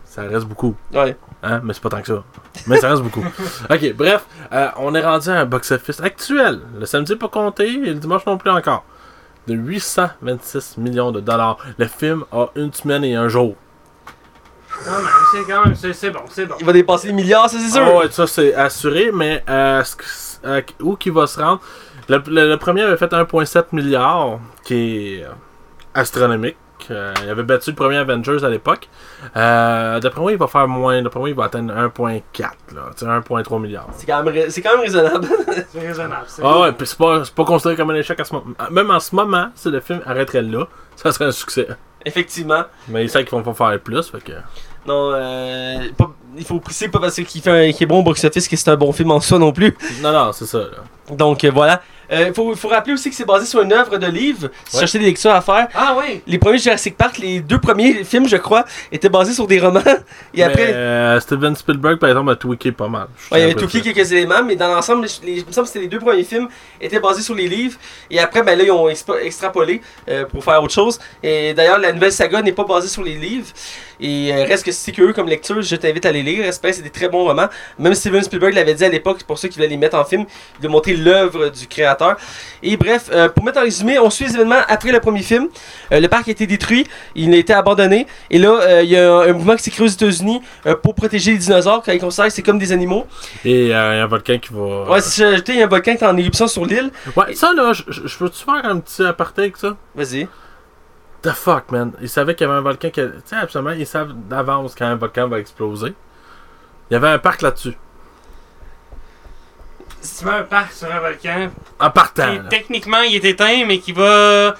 Ça reste beaucoup. Ouais. Hein? Mais c'est pas tant que ça. Mais ça reste beaucoup. Ok, bref, euh, on est rendu à un box-office actuel. Le samedi pas compté et le dimanche non plus encore. De 826 millions de dollars. Le film a une semaine et un jour. Quand même, c'est quand même, c'est c'est bon, c'est bon. Il va dépasser les milliards, ça c'est sûr. Ah ouais, ça c'est assuré, mais euh, euh, où qu'il va se rendre? Le, le- le premier avait fait 1,7 milliard, qui est astronomique. Euh, il avait battu le premier Avengers à l'époque. Euh, D'après moi, il va faire moins. D'après moi, il va atteindre 1,4, là. Tu sais, 1,3 milliard. C'est quand, même c'est quand même raisonnable. C'est raisonnable. c'est Ah ouais, puis c'est pas, c'est pas considéré comme un échec à ce moment. Même en ce moment, si le film arrêterait là, ça serait un succès. Effectivement. Mais ils savent qu'ils vont pas faire plus, fait que. Non, euh, pas- il faut préciser pas parce qu'il fait un- qu'il est bon au box-office que c'est un bon film en soi non plus. Non, non, c'est ça, là. Donc euh, voilà. Il faut, faut rappeler aussi que c'est basé sur une œuvre de livre. Si Ouais. cherchez des lectures à faire. Ah oui! Les premiers Jurassic Park, les deux premiers films, je crois, étaient basés sur des romans. Et après. Mais, euh, Steven Spielberg, par exemple, a tweaké pas mal. Ouais, il y avait dire. quelques éléments, mais dans l'ensemble, il me semble que c'était les deux premiers films étaient basés sur les livres. Et après, ben là, ils ont extrapolé euh, pour faire autre chose. Et d'ailleurs, la nouvelle saga n'est pas basée sur les livres. Et euh, reste que si c'est curieux comme lecture, je t'invite à les lire. Que c'est des très bons romans. Même Steven Spielberg l'avait dit à l'époque, pour ça qu'il voulait les mettre en film. Il a montré l'œuvre du créateur. Et bref, euh, pour mettre en résumé, on suit les événements après le premier film. Euh, le parc a été détruit, il a été abandonné. Et là, euh, il y a un, un mouvement qui s'est créé aux États-Unis pour protéger les dinosaures, quand ils considèrent que c'est comme des animaux. Et il y a un volcan qui va. Ouais, si j'ai ajouté, il y a un volcan qui est en éruption sur l'île. Ouais, ça là, je peux-tu faire un petit aparté avec ça? Vas-y. The fuck, man. Ils savaient qu'il y avait un volcan qui. Tu sais, absolument, ils savent d'avance quand un volcan va exploser. Il y avait un parc là-dessus. Si tu mets un parc sur un volcan, En partant. qui là. techniquement il est éteint, mais qui va.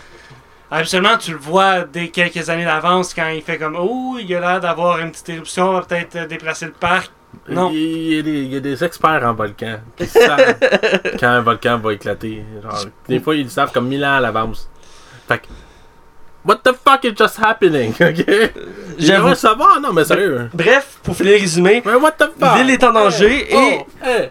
Absolument, tu le vois dès quelques années d'avance quand il fait comme Oh, il a l'air d'avoir une petite éruption, on va peut-être euh, déplacer le parc. Non. Il, il y a des, il y a des experts en volcan qui savent quand un volcan va éclater? Genre, des fois, ils le savent comme mille ans à l'avance. Fait que. What the fuck is just happening? Ok? J'aimerais savoir, non, mais sérieux. Bref, pour finir le résumé, Mais what the fuck? l'île est en danger Oh, et, hey.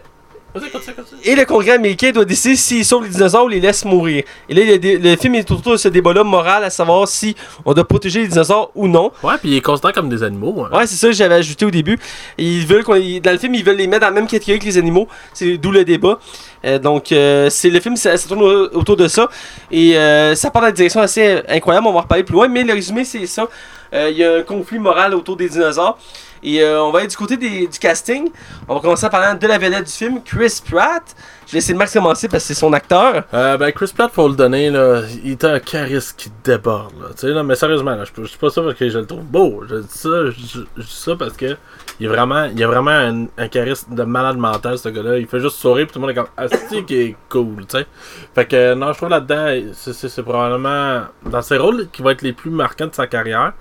Vas-y, continue, continue. et le Congrès américain doit décider s'il sauve les dinosaures ou les laisse mourir. Et là, le, film est autour de ce débat-là moral à savoir si on doit protéger les dinosaures ou non. Ouais, puis il est considéré comme des animaux. hein. Ouais, c'est ça que j'avais ajouté au début. Ils veulent dans le film, ils veulent les mettre dans la même catégorie que les animaux. C'est d'où le débat. Euh, donc, euh, c'est le film, ça, ça tourne au- autour de ça. Et euh, ça part dans une direction assez incroyable. On va en reparler plus loin. Mais le résumé, c'est ça. Il y a un conflit moral autour des dinosaures. Et euh, on va aller du côté des- du casting. On va commencer en parlant de la vedette du film, Chris Pratt. Je vais laisser Max commencer parce que c'est son acteur. Euh, ben Chris Pratt, faut le donner, là, il est un charisme qui déborde, là, tu sais, là, mais sérieusement, là, je je suis pas ça parce que je le trouve beau, je dis ça, je, dis ça parce que il est vraiment, il a vraiment un, un charisme de malade mental, ce gars-là, il fait juste sourire, puis tout le monde est comme, asti qui est cool, tu sais, fait que, non, je trouve là-dedans, c'est- c'est c'est probablement, dans ses rôles qui vont être les plus marquants de sa carrière,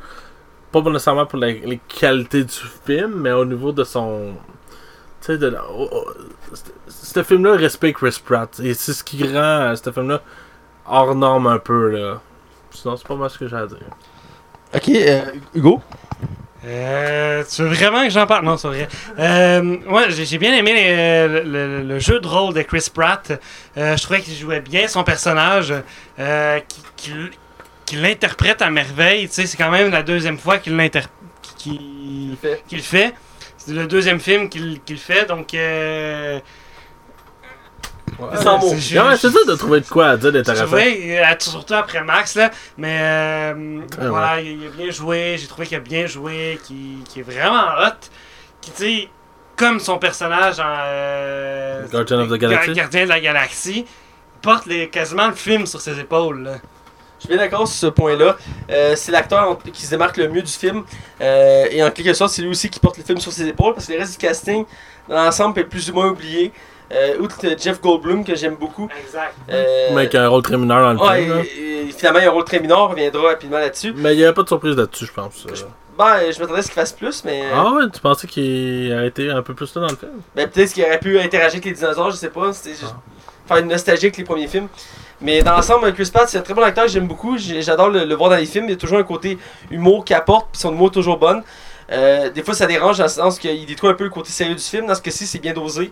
pas nécessairement pour la- les qualités du film, mais au niveau de son, tu sais, de oh, oh, ce- film-là respecte Chris Pratt. Et c'est ce qui rend euh, ce film-là hors norme un peu, là. Sinon, c'est pas mal ce que j'ai à dire. Ok, euh, Hugo? Euh, tu veux vraiment que j'en parle? Non, c'est vrai. Euh, ouais, j'ai bien aimé les- le, le- le jeu de rôle de Chris Pratt. Euh, je trouvais qu'il jouait bien son personnage, euh, qu'il qu'il l'interprète à merveille. Tu sais, c'est quand même la deuxième fois qu'il l'inter- qu'il fait. fait. C'est le deuxième film qu'il qu'il fait, donc... euh, Ouais, c'est ça de trouver de quoi à dire d'intéressant. euh, surtout après Max, là, mais euh, Ah, voilà, il, il a bien joué, j'ai trouvé qu'il a bien joué, qu'il qu'il est vraiment hot, qui, tu sais, comme son personnage en euh, Guardian of the Galaxy. Gar- Gardien de la Galaxie, il porte les, quasiment le film sur ses épaules. là. Je suis bien d'accord sur ce point-là. Euh, c'est l'acteur qui se démarque le mieux du film. Euh, et en quelque sorte, c'est lui aussi qui porte le film sur ses épaules parce que le reste du casting, dans l'ensemble, est plus ou moins oublié. Euh, outre Jeff Goldblum, que j'aime beaucoup. Exact. Euh, Mais qui a un rôle très mineur dans le ouais, film. et- et finalement, il y a un rôle très mineur, on reviendra rapidement là-dessus. Mais il n'y avait pas de surprise là-dessus, je pense. euh. Ben, je m'attendais à ce qu'il fasse plus, mais. Ah ouais, tu pensais qu'il aurait été un peu plus là dans le film? Ben, peut-être qu'il aurait pu interagir avec les dinosaures, je sais pas. C'était juste faire une nostalgie avec les premiers films. Mais dans l'ensemble, Chris Pratt, c'est un très bon acteur, j'aime beaucoup. J'adore le, voir dans les films. Il y a toujours un côté humour qui apporte, puis son humour est toujours bonne. Euh, des fois, ça dérange dans le qu'il détruit un peu le côté sérieux du film. Dans ce cas-ci, c'est bien dosé.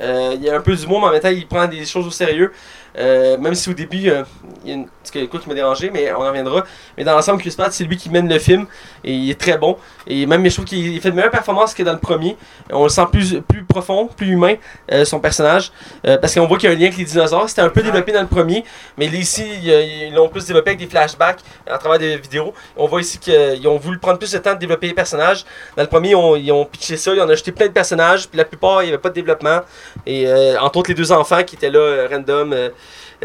Euh, il y a un peu d'humour, mais en même temps, il prend des choses au sérieux. Euh, même si au début, euh, il y a une... quoi qui m'a dérangé, mais on en reviendra. Mais dans l'ensemble, Chris Pratt, c'est lui qui mène le film. Et il est très bon. Et même, je trouve qu'il fait de meilleures performances que dans le premier. On le sent plus, plus profond, plus humain, euh, son personnage. Parce qu'on voit qu'il y a un lien avec les dinosaures. C'était un peu développé dans le premier. Mais là, ici, ils l'ont plus développé avec des flashbacks à travers des vidéos. On voit ici qu'ils ont voulu prendre plus de temps de développer les personnages. Dans le premier, ils ont, ils ont pitché ça, ils ont ajouté plein de personnages, puis la plupart, il n'y avait pas de développement. Et entre autres, les deux enfants qui étaient là, random,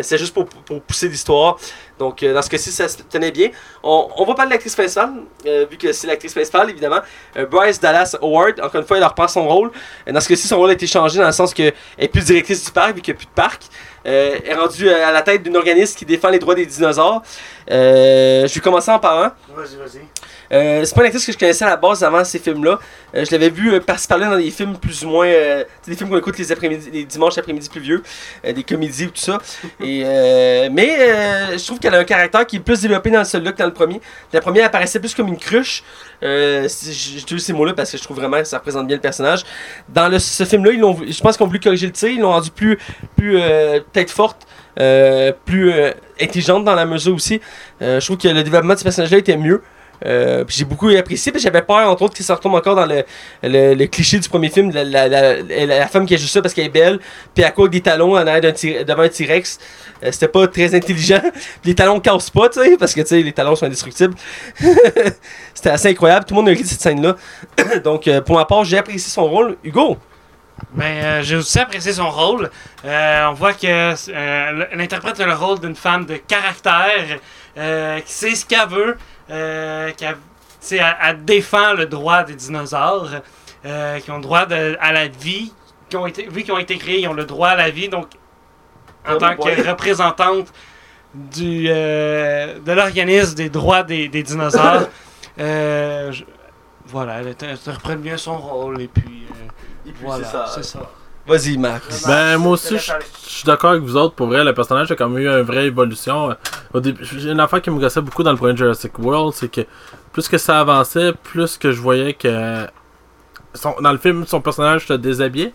c'est juste pour, pour pousser l'histoire. Donc, euh, dans ce cas-ci, ça se tenait bien. On, on va parler de l'actrice principale, euh, vu que c'est l'actrice principale, évidemment. Euh, Bryce Dallas Howard, encore une fois, elle reprend son rôle. Euh, dans ce cas-ci, son rôle a été changé dans le sens qu'elle est plus directrice du parc, vu qu'il n'y a plus de parc. Euh, est rendue euh, à la tête d'un organisme qui défend les droits des dinosaures. Euh, je vais commencer en parlant. Vas-y, vas-y. Euh, c'est pas une actrice que je connaissais à la base avant ces films-là. Euh, je l'avais vu euh, par-ci par-là dans des films plus ou moins. des films qu'on écoute les, après-midi, les dimanches après-midi pluvieux, euh, des comédies ou tout ça. Et, mais je trouve qu'elle a un caractère qui est plus développé dans celui-là que dans le premier. Premier, elle apparaissait plus comme une cruche. J'utilise ces mots-là parce que je trouve vraiment que ça représente bien le personnage. Dans le, ce film-là, ils l'ont- je pense qu'ils ont voulu corriger le tir. Ils l'ont rendu plus, plus tête forte. euh, plus euh, intelligente dans la mesure aussi. Euh, je trouve que le développement de ce personnage-là était mieux. Euh, j'ai beaucoup apprécié, puis j'avais peur, entre autres, qu'il se retombe encore dans le, le, cliché du premier film, la, la, la, la- femme qui a juste ça parce qu'elle est belle, puis à cause des talons en arrière d'un T- devant un T-Rex, euh, c'était pas très intelligent. Les talons cassent pas, tu sais, parce que tu les talons sont indestructibles. c'était assez incroyable, tout le monde a ri cette scène-là. Donc, euh, pour ma part, j'ai apprécié son rôle. Hugo, Ben, euh, j'ai aussi apprécié son rôle. On voit que euh, interprète le rôle d'une femme de caractère qui sait ce qu'elle veut, euh, qui a- elle, elle défend le droit des dinosaures, euh, qui ont le droit de- à la vie, qui ont été, vu qu'ils ont été créés, ils ont le droit à la vie. Donc, en Oh tant boy. que représentante du, euh, de l'organisme des droits des, des dinosaures, euh, je- voilà, elle, elle reprend bien son rôle et puis. euh, voilà, c'est ça. Vas-y, Max. Ben, moi aussi, je suis d'accord avec vous autres. Pour vrai, le personnage a quand même eu une vraie évolution. Au début, j'ai une affaire qui me gossait beaucoup dans le premier Jurassic World, c'est que plus que ça avançait, plus que je voyais que son- dans le film, son personnage se déshabillait.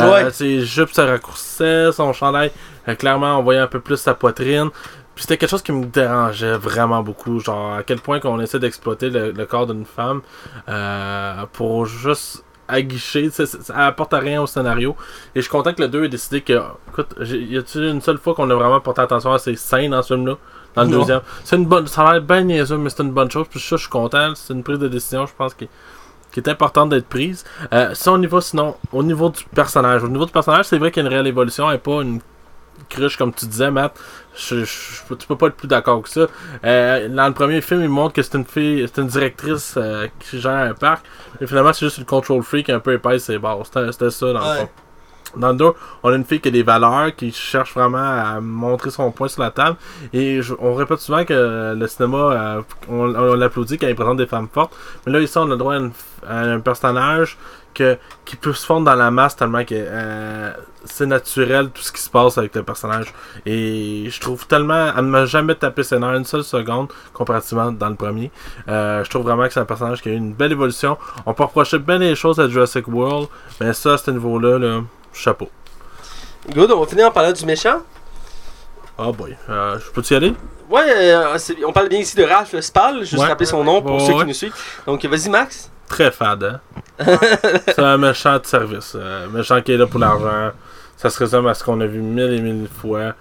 Euh, Ouais. Ses jupes se raccourcissaient, son chandail, euh, clairement, on voyait un peu plus sa poitrine. Puis c'était quelque chose qui me dérangeait vraiment beaucoup. Genre, à quel point qu'on essaie d'exploiter le, le corps d'une femme euh, pour juste aguicher. Ça, ça, ça apporte rien au scénario. Et je suis content que le 2 ait décidé que. Écoute, y a-t-il une seule fois qu'on a vraiment porté attention à ces scènes dans ce film-là? Dans le Non. deuxième. C'est une bonne. Ça a l'air bien niaiseux, mais c'est une bonne chose. Puis ça, je suis content. C'est une prise de décision, je pense, qui, qui est importante d'être prise. Euh, ça, au niveau, sinon, au niveau du personnage. Au niveau du personnage, c'est vrai qu'il y a une réelle évolution et pas une cruche, comme tu disais, Matt. Je, je- je- tu peux pas être plus d'accord que ça. Euh, dans le premier film, il montre que c'est une fille, c'est une directrice euh, qui gère un parc. Et finalement, c'est juste une control freak un peu épaisse et bon, c'était ça dans le fond. Dans le 2, on a une fille qui a des valeurs, qui cherche vraiment à montrer son point sur la table. Et je- on répète souvent que le cinéma, euh, on, l'applaudit quand il présente des femmes fortes. Mais là, ici, on a le droit à, un personnage que, qui peut se fondre dans la masse tellement que euh, c'est naturel tout ce qui se passe avec le personnage. Et je trouve tellement. Elle ne m'a jamais tapé ses une seule seconde comparativement dans le premier. Euh, je trouve vraiment que c'est un personnage qui a eu une belle évolution. On peut reprocher bien des choses à Jurassic World, mais ça, à ce niveau-là, là, chapeau. Good, on va finir en parlant du méchant. Oh boy. Euh, je peux-tu y aller? Ouais, euh, on parle bien ici de Ralph Spall, juste Ouais. rappeler son nom pour Ouais, ceux ouais. qui nous suivent. Donc vas-y Max. Très fade, hein? c'est un méchant de service. euh, méchant qui est là pour l'argent. ça se résume à ce qu'on a vu mille et mille fois.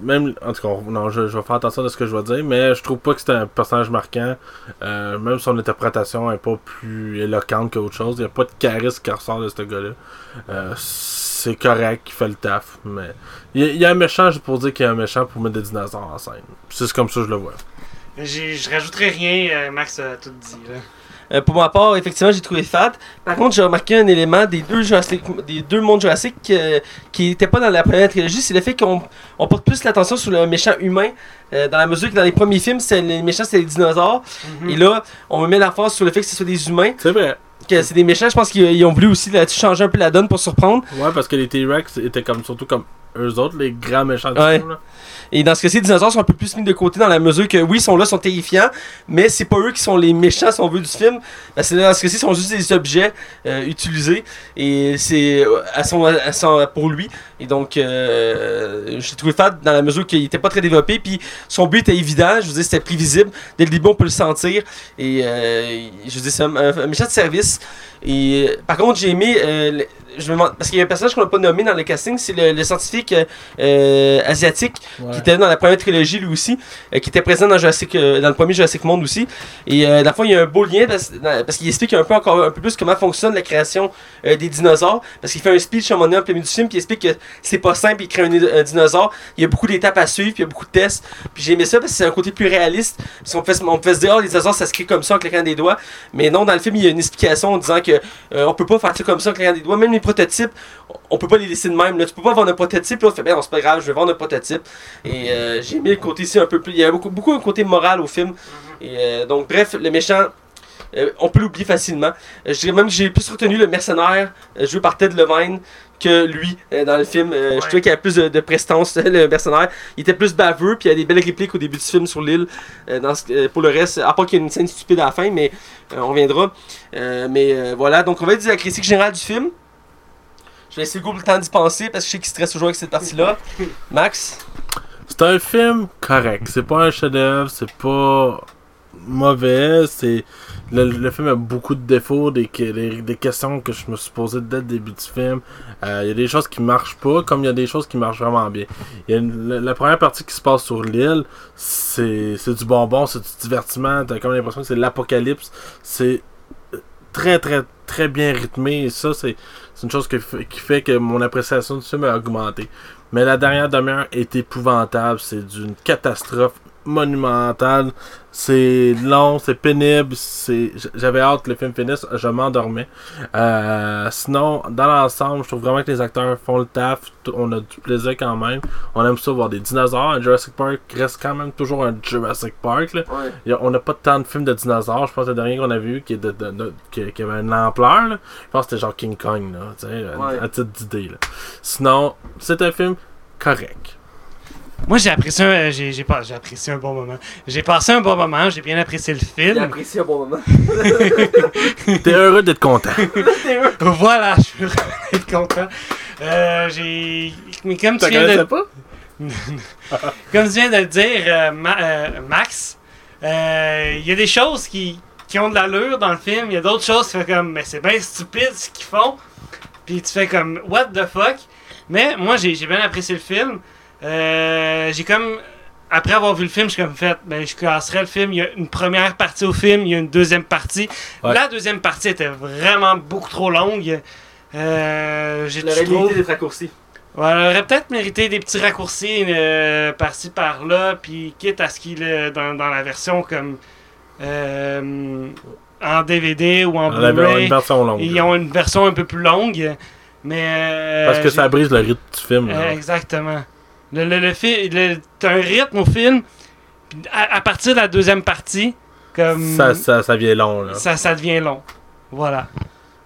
Même, en tout cas, non, je, vais faire attention à ce que je vais dire, mais je trouve pas que c'est un personnage marquant. Euh, même son interprétation est pas plus éloquente qu'autre chose. Il n'y a pas de charisme qui ressort de ce gars-là. Euh, c'est correct, il fait le taf, mais il y, a- y un méchant pour dire qu'il y a un méchant pour mettre des dinosaures en scène. C'est comme ça que je le vois. Je rajouterai rien, euh, Max a tout dit. Là. Euh, pour ma part, effectivement, j'ai trouvé fat. Par contre, j'ai remarqué un élément des deux, Jurassic, des deux mondes Jurassic euh, qui n'était pas dans la première trilogie, c'est le fait qu'on on porte plus l'attention sur le méchant humain. euh, dans la mesure que dans les premiers films, c'est les méchants, c'était les dinosaures. Mhm. Et là, on me met la force sur le fait que ce soit des humains. C'est vrai. Que c'est des méchants, je pense qu'ils ils ont voulu aussi là, changer un peu la donne pour surprendre. Ouais, parce que les T-Rex étaient comme surtout comme eux autres, les grands méchants du Ouais. film, là. Et dans ce cas-ci, les dinosaures sont un peu plus mis de côté dans la mesure que oui, ils sont là, ils sont terrifiants, mais c'est pas eux qui sont les méchants si on veut du film. Parce que dans ce cas-ci, ils sont juste des objets euh, utilisés et c'est euh, à son, à son- pour lui. Et donc, euh, j'ai trouvé fat dans la mesure qu'il était pas très développé, puis son but était évident, je veux dire, c'était prévisible. Dès le début, on peut le sentir. Et euh, je veux dire, c'est un, un méchant de service. Et par contre, j'ai aimé. Je me demande, parce qu'il y a un personnage qu'on n'a pas nommé dans le casting, c'est le, le scientifique euh, asiatique Ouais. qui était dans la première trilogie lui aussi, euh, qui était présent dans, Jurassic, euh, dans le premier Jurassic Monde aussi. Et dans le fond, il y a un beau lien parce, qu'il explique un peu encore un peu plus comment fonctionne la création des dinosaures. Parce qu'il fait un speech à un moment donné plein du film, puis il explique que c'est pas simple, il crée un, un dinosaure. Il y a beaucoup d'étapes à suivre, puis il y a beaucoup de tests. Puis j'ai aimé ça parce que c'est un côté plus réaliste. Parce qu'on se- on pouvait se dire, oh, les dinosaures, ça se crée comme ça en claquant des doigts. Mais non, dans le film, il y a une explication en disant que on peut pas faire ça comme ça en claquant des doigts. Même les prototypes, on peut pas les laisser de même. Là. Tu peux pas vendre un prototype, là, on fait, ben non, c'est pas grave, je vais vendre un prototype. Et euh, j'ai mis le côté ici un peu plus. Il y a beaucoup, beaucoup un côté moral au film. Et euh, donc, bref, le méchant. euh, on peut l'oublier facilement. Je dirais même que j'ai plus retenu le mercenaire joué par Ted Levine que lui euh, dans le film. Euh, Ouais. Je trouvais qu'il y avait plus de, de prestance, le mercenaire. Il était plus baveux, puis il y a des belles répliques au début du film sur l'île. Euh, pour le reste, à part qu'il y a une scène stupide à la fin, mais on reviendra. Mais voilà, donc on va dire la critique générale du film. Je vais laisser Google le temps d'y penser parce que je sais qu'il stresse toujours avec cette partie-là. Max? C'est un film correct. C'est pas un chef-d'œuvre, c'est pas mauvais. C'est le, film a beaucoup de défauts, des, que- des, des questions que je me suis posées dès le début du film. Euh, Il y a des choses qui marchent pas, comme il y a des choses qui marchent vraiment bien. La, la première partie qui se passe sur l'île, c'est du bonbon, c'est du divertissement. T'as comme l'impression que c'est l'apocalypse. C'est euh, très très très bien rythmé et ça c'est une chose qui fait que mon appréciation du film a augmenté. Mais la dernière demi-heure est épouvantable. C'est d'une catastrophe monumentale. C'est long, c'est pénible. C'est... J'avais hâte que le film finisse. Je m'endormais. Euh, sinon, dans l'ensemble, je trouve vraiment que les acteurs font le taf. On a du plaisir quand même. On aime ça voir des dinosaures. Un Jurassic Park reste quand même toujours un Jurassic Park. Là. Ouais. A- on n'a pas tant de films de dinosaures. Je pense que le dernier qu'on a vu qui, est de, de- de- qui, qui avait une ampleur, là, je pense que c'était genre King Kong, là, tu sais, à- Ouais. à titre d'idée. là. Sinon, c'est un film correct. Moi, j'ai apprécié, un, j'ai, j'ai, pas, j'ai apprécié un bon moment. J'ai passé un bon moment, j'ai bien apprécié le J'ai film. apprécié un bon moment. T'es heureux d'être content. Voilà, je suis vraiment être content. Euh, j'ai. Mais comme tu Tu viens de. pas? Comme tu viens de le dire, euh, Ma- euh, Max, euh, il y a des choses qui, qui ont de l'allure dans le film. Il y a d'autres choses qui font comme, mais c'est bien stupide ce qu'ils font. Puis tu fais comme, what the fuck? Mais moi, j'ai j'ai bien apprécié le film. Euh, j'ai comme. Après avoir vu le film, je suis comme fait, ben, je classerais le film. Il y a une première partie au film, il y a une deuxième partie. Ouais. La deuxième partie était vraiment beaucoup trop longue. Euh, j'ai aurait trouve- mérité d'être raccourci. Ouais, elle aurait peut-être mérité des petits raccourcis euh, par-ci par-là, puis quitte à ce qu'il est dans, dans la version comme euh, en DVD ou en Blu-ray, une version longue. ils ont une version un peu plus longue, mais euh, Parce que j'ai- ça brise le rythme du film. là. euh, exactement. Le, le, le fi- le- t'as un rythme au film, puis à, à partir de la deuxième partie, comme ça, ça, ça vient long. Là. ça, ça devient long. Voilà.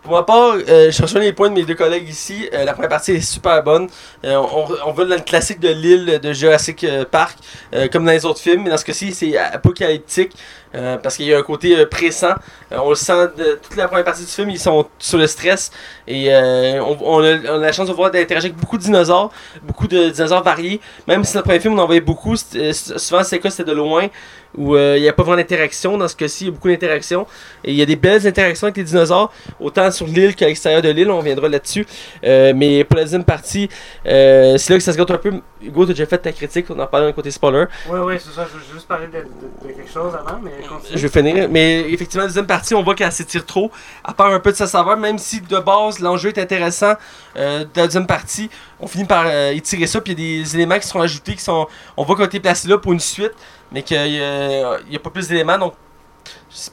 Pour ma part, euh, je rejoins les points de mes deux collègues ici. Euh, la première partie est super bonne. Euh, on, on va dans le classique de l'île de Jurassic euh, Park, euh, comme dans les autres films. Mais dans ce cas-ci, c'est apocalyptique. Euh, parce qu'il y a un côté euh, pressant. Euh, on le sent toute la première partie du film, ils sont sur le stress. Et euh, on, a, la chance de voir d'interagir avec beaucoup de dinosaures, beaucoup de dinosaures variés. Même si dans le premier film, on en voyait beaucoup, euh, souvent c'est cas, c'était de loin. où euh, il n'y a pas vraiment d'interaction. Dans ce cas-ci, il y a beaucoup d'interactions. Et il y a des belles interactions avec les dinosaures, autant sur l'île qu'à l'extérieur de l'île. On viendra là-dessus. Euh, mais pour la deuxième partie, euh, c'est là que ça se gâte un peu. Hugo, tu as déjà fait ta critique. On en parle d'un côté spoiler. Ouais, ouais, c'est ça. Je veux juste parler de, de- quelque chose avant, mais. Je vais finir. Mais effectivement, la deuxième partie, on voit qu'elle s'étire trop. Elle perd un peu de sa saveur, même si de base, l'enjeu est intéressant. euh, de la deuxième partie, on finit par euh, étirer ça. Puis il y a des éléments qui sont ajoutés. qui sont On voit qu'on a été placé là pour une suite, mais qu'il n'y a, pas plus d'éléments. Donc,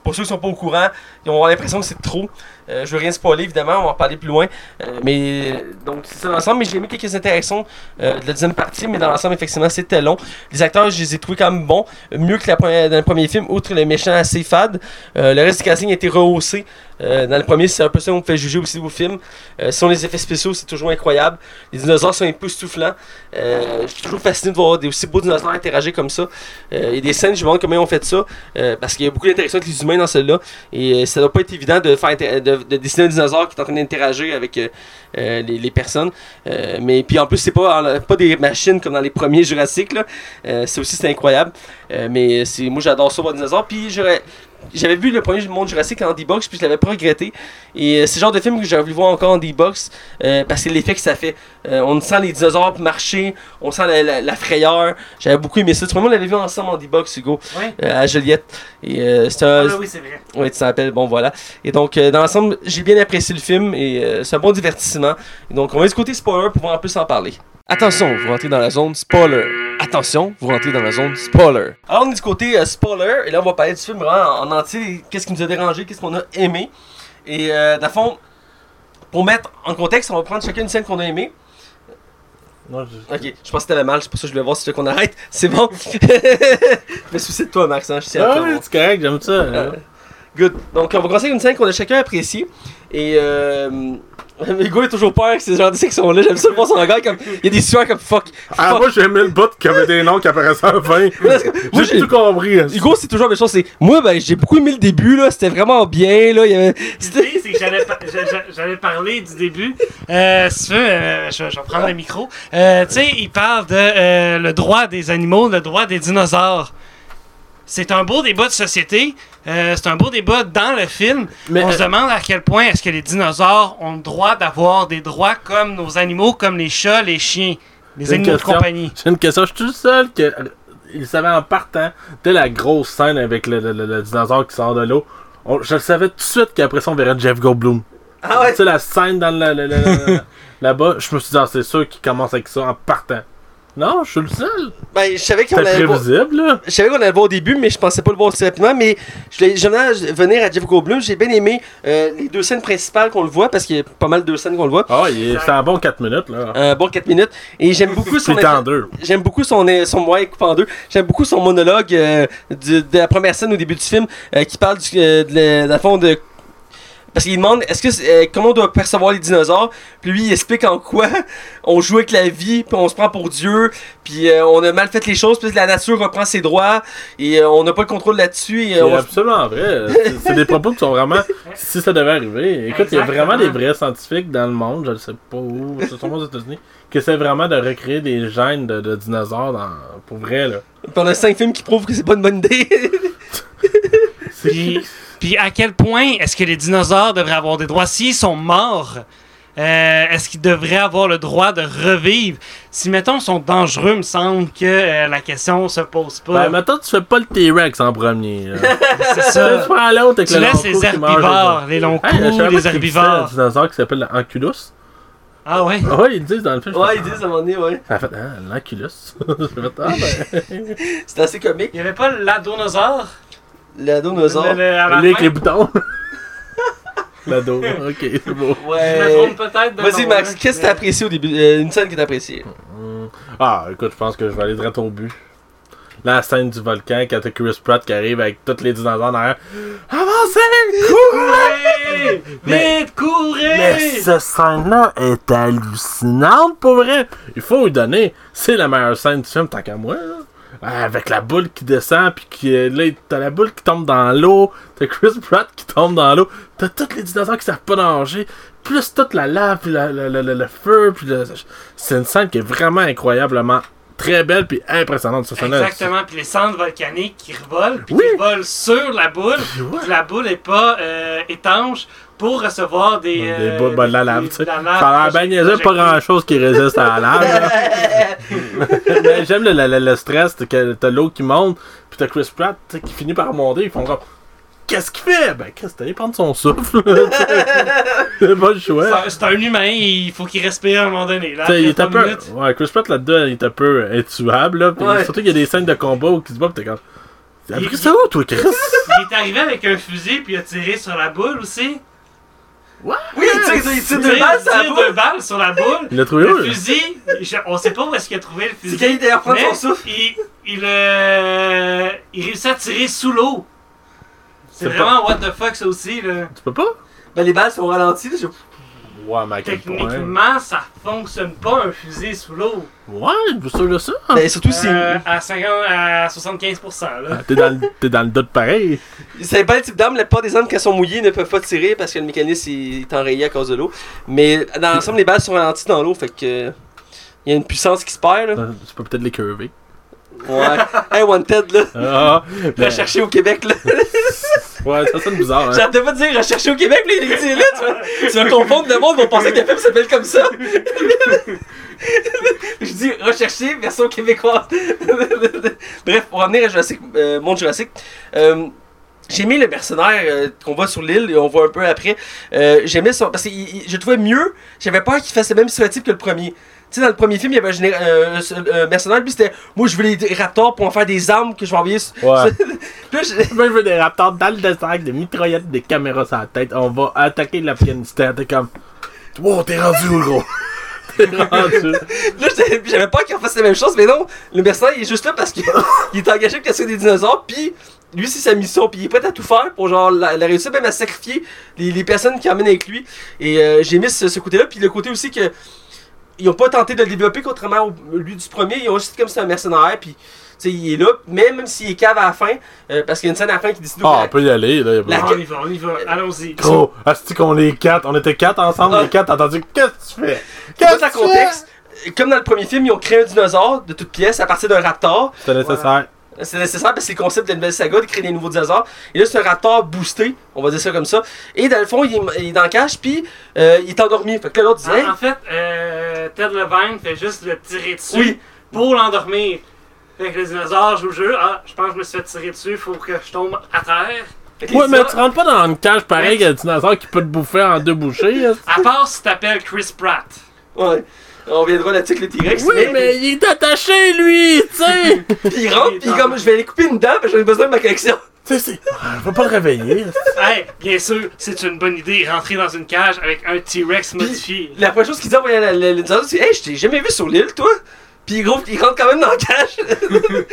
pour ceux qui sont pas au courant, ils avoir l'impression que c'est trop. Euh, je veux rien spoiler, évidemment, on va en parler plus loin. Euh, mais donc, c'est ça l'ensemble. Mais j'ai aimé quelques interactions euh, de la deuxième partie, mais dans l'ensemble, effectivement, c'était long. Les acteurs, je les ai trouvés quand même bons. Mieux que la première, dans le premier film, outre le méchant assez fade. Euh, le reste du casting a été rehaussé. Dans le premier, c'est un peu ça qu'on fait juger aussi films. Euh, sinon, les effets spéciaux, c'est toujours incroyable. Les dinosaures sont époustouflants. Euh, je suis toujours fasciné de voir des aussi beaux dinosaures interagir comme ça. Il y a des scènes, je me demande comment ils ont fait ça. parce qu'il y a beaucoup d'interactions avec les humains dans celle-là. Et ça doit pas être évident de faire de, de dessiner un dinosaure qui est en train d'interagir avec euh, euh, les, personnes. Euh, mais puis en plus, c'est pas, pas des machines comme dans les premiers Jurassic. Là. C'est aussi c'est incroyable. Mais c'est moi j'adore ça voir des dinosaures. Puis. J'avais vu le premier monde Jurassic en D-Box, puis je l'avais pas regretté. Et c'est le genre de film que j'aurais voulu voir encore en D-Box, parce que l'effet que ça fait. Euh, on sent les dinosaures marcher, on sent la, la- la frayeur. J'avais beaucoup aimé ça. Tu vois, on l'avait vu ensemble en D-Box, Hugo, Ouais. euh, à Joliette. Et euh, c'était un. Ah, oui, c'est vrai. Oui, tu t'appelles, bon voilà. Et donc, euh, dans l'ensemble, j'ai bien apprécié le film et euh, c'est un bon divertissement. Et donc, on va du côté spoiler pour pouvoir en plus en parler. Attention, vous rentrez dans la zone spoiler. Attention, vous rentrez dans la zone spoiler. Alors, on est du côté spoiler et là, on va parler du film vraiment en entier. Qu'est-ce qui nous a dérangé, qu'est-ce qu'on a aimé? Et le fond, pour mettre en contexte, on va prendre chacune une scène qu'on a aimée. Non, je- Ok, je pense que t'avais mal, c'est pour ça que je voulais voir si tu veux qu'on arrête. C'est bon. je me soucie de toi, Max, hein, je tiens à Ah ouais, c'est correct, j'aime ça. Euh, Good. Donc, on va commencer avec une scène qu'on a chacun appréciée. Et euh. Hugo est toujours peur que ces gens de qui sont là. J'aime ça le voir son regard comme. Il y a des sueurs comme fuck. Ah, fuck. moi j'aimais le bout qui avait des noms qui apparaissaient à la fin. Moi, J'ai tout compris. Hugo, c'est toujours la même chose. C'est. Moi, ben, j'ai beaucoup aimé le début, là. C'était vraiment bien, là. Il y avait. C'était. J'allais, pa- j'a- j'a- j'allais parler du début. Euh, si tu veux, euh, je, je vais prendre le micro. Euh, tu sais, il parle de le droit des animaux, le droit des dinosaures. C'est un beau débat de société. c'est un beau débat dans le film. Mais, On se demande à quel point est-ce que les dinosaures ont le droit d'avoir des droits comme nos animaux, comme les chats, les chiens, les animaux de compagnie. J'ai une question. Je suis tout seul que. Il savait en partant, dès la grosse scène avec le, le- le- le dinosaure qui sort de l'eau, on- je le savais tout de suite qu'après ça on verrait Jeff Goldblum. Ah Tu sais, la scène dans le- là-bas, je me suis dit, ah, c'est sûr qu'il commence avec ça en partant. Non, je suis le seul. Ben, je savais qu'on allait le voir. prévisible, là. Je savais qu'on allait le voir au début, mais je pensais pas le voir aussi rapidement. Mais je voulais venir à Jeff Goldblum. J'ai bien aimé euh, les deux scènes principales qu'on le voit, parce qu'il y a pas mal de scènes qu'on le voit. Ah, il est- c'est un bon 4 minutes, là. Un bon 4 minutes. Et j'aime beaucoup son. En deux. J'aime beaucoup son, son ouais, coupé en deux. J'aime beaucoup son monologue euh, de la première scène au début du film euh, qui parle du, euh, de, la- dans le fond de parce qu'il demande est-ce que c'est- euh, comment on doit percevoir les dinosaures? Puis lui il explique en quoi on joue avec la vie puis on se prend pour Dieu puis euh, on a mal fait les choses puis la nature reprend ses droits et euh, on n'a pas le contrôle là-dessus et C'est euh, on- absolument vrai. C'est- C'est des propos qui sont vraiment. Si ça devait arriver. Écoute, il y a vraiment des vrais scientifiques dans le monde, je ne sais pas où, c'est sûrement aux États-Unis, qui essaient vraiment de recréer des gènes de, de dinosaures dans, pour vrai, là. puis on a cinq films qui prouvent que c'est pas une bonne idée Puis, puis à quel point est-ce que les dinosaures devraient avoir des droits? S'ils sont morts? euh, est-ce qu'ils devraient avoir le droit de revivre? Si, mettons, ils sont dangereux, me semble que euh, la question se pose pas. Ben, maintenant, tu fais pas le T-Rex en premier. c'est tu ça. prends l'autre avec Tu le long laisses les herbivores, les longs les- coups, Hey, les qu'il existait un herbivores. dinosaure qui s'appelle l'Anculus. Ah ouais? Ah ouais, ils disent dans le film. ouais ils disent à un moment donné ouais Ça fait, ah, l'Anculus. Ah, ben. c'est assez comique Il y avait pas l'adonosaure? Le dinosaure la avec les boutons. L'ado. Ok, c'est beau. Je me ouais trompe peut-être de Vas-y Max là, qu'est-ce que mais- t'as apprécié au début? Euh, une scène que t'as appréciée Hmm. Ah, écoute, je pense que je vais aller droit au but. La scène du volcan, quand t'as Chris Pratt qui arrive avec tous les dinosaures derrière. Avancez! Courez! Mais- Vite, courez! Mais cette scène-là est hallucinante, pour vrai. Il faut lui donner. C'est la meilleure scène du film, tant qu'à moi. là. Ah, Avec la boule qui descend, puis qui, euh, là, t'as la boule qui tombe dans l'eau, t'as Chris Pratt qui tombe dans l'eau, t'as tous les dinosaures qui savent pas nager, plus toute la lave, puis la- la- la- le feu, puis le- c'est une scène qui est vraiment incroyablement très belle puis impressionnante. Là, Exactement, puis les cendres volcaniques qui revolent, puis Oui. qui volent sur la boule, la boule est pas euh, étanche pour recevoir des... Des euh, ben, de la lave, tu sais. Ça a l'air pas grand chose qui résiste à la lave. Mais j'aime le, le- le stress, t'as que t'as l'eau qui monte, puis t'as Chris Pratt qui finit par monter, ils font comme. Qu'est-ce qu'il fait? Ben, Chris, allé prendre son souffle. C'est pas le choix. C'est un- humain, il faut qu'il respire à un moment donné. Là, il est un peu. minutes, Ouais, Chris Pratt là-dedans, il est un peu intuable, là. Ouais. Surtout qu'il y a des scènes de combat où il se bat, pis t'es comme. T'as Il- appris ça où, toi, Chris? il est arrivé avec un fusil, puis il a tiré sur la boule aussi. Oui, il tire, il tire deux balles, ça tire va. deux balles sur la boule. Il l'a trouvé où, Le fusil, je- on sait pas où est-ce qu'il a trouvé le C'est fusil. quand il d'ailleurs prendre mais son souffle. Il, il, euh, il réussit à tirer sous l'eau. C'est C'est vraiment what the fuck ça aussi là. Tu peux pas? Ben, les balles sont ralenties. là, je- Ouais, mais à quel point? Techniquement, ça fonctionne pas un fusil sous l'eau. Ouais, je suis sûr de ça. Ben, surtout, c'est. Euh, à 50, à 75% là. T'es dans, le- t'es dans le doute pareil. Ça dépend le type d'arme. La plupart des armes, quand elles sont mouillées, ne peuvent pas tirer parce que le mécanisme est enrayé à cause de l'eau. Mais dans l'ensemble, les balles sont ralenties dans l'eau. Fait que. Il y a une puissance qui se perd, là. Tu peux peut-être les curver. Ouais. hey, Wanted, là. Ah, mais- Recherché au Québec, là. Ouais, ça sonne bizarre, hein. J'arrête pas de dire recherché au Québec, là. Il est là. Tu vas, tu vas confondre le monde, ils vont penser que le film s'appelle comme ça. Je dis recherché, version québécoise. Bref, pour revenir à Jurassic, euh, Monde Jurassic. euh, j'ai aimé le mercenaire euh, qu'on voit sur l'île et on voit un peu après. Euh, J'aimais son. Parce que je le trouvais mieux. J'avais peur qu'il fasse le même stéréotype que le premier. Sais, dans le premier film, il y avait un, géné- euh, un mercenaire, lui c'était Moi je veux les raptors pour en faire des armes que je vais envoyer. sur- Ouais. Puis là, je- Moi, je veux des raptors dans le désert avec des mitraillettes, des caméras sur la tête. On va attaquer l'Afghanistan. T'es comme. Wow, t'es rendu gros? t'es rendu. Là, j'avais j'avais peur qu'il fasse la même chose, mais non, le mercenaire il est juste là parce qu'il il est engagé la série des dinosaures, puis lui c'est sa mission, puis il est prêt à tout faire pour genre la, la réussir, même à sacrifier les, les personnes qui emmènent avec lui. Et euh, j'ai mis ce, ce côté-là, puis le côté aussi que ils ont pas tenté de le développer contrairement au lui du premier, ils ont juste dit comme c'est un mercenaire, puis tu sais, il est là, mais même s'il est cave à la fin, euh, parce qu'il y a une scène à la fin qui décide Ah, on peut y aller, là. y a pas- La- On y va, on y va, allons-y. Gros, qu'on est quatre. On était quatre ensemble, Ah. les quatre. T'as entendu? Qu'est-ce que tu fais? Qu'est-ce que tu fais? contexte, comme dans le premier film, ils ont créé un dinosaure de toutes pièces à partir d'un raptor. C'était nécessaire. C'est nécessaire parce que c'est le concept de la nouvelle saga de créer des nouveaux dinosaures. Et là, c'est un raptor boosté, on va dire ça comme ça. Et dans le fond, il est, il est dans la cage, puis euh, il est endormi. Fait que l'autre Hey, En, en fait, euh, Ted Levine fait juste le tirer dessus Oui. pour l'endormir. Fait que le dinosaure joue le jeu. Ah, je pense que je me suis fait tirer dessus, faut que je tombe à terre. Il Ouais, mais tu rentres pas dans une cage pareil qu'un dinosaure qui peut te bouffer en deux bouchées. À part si t'appelles Chris Pratt. Ouais. On viendra là-dessus avec le T-Rex. Oui, mais il est attaché, lui, tu sais. Puis il rentre, puis comme je vais aller couper une dent, j'en ai besoin de ma collection. Tu sais, c'est. Ah, Je vais pas le réveiller. Hey, bien sûr, c'est une bonne idée, rentrer dans une cage avec un T-Rex modifié. La première chose qu'il dit en voyant le, le, le dinosaure, c'est Hey, je t'ai jamais vu sur l'île, toi. Puis gros, il rentre quand même dans la cage.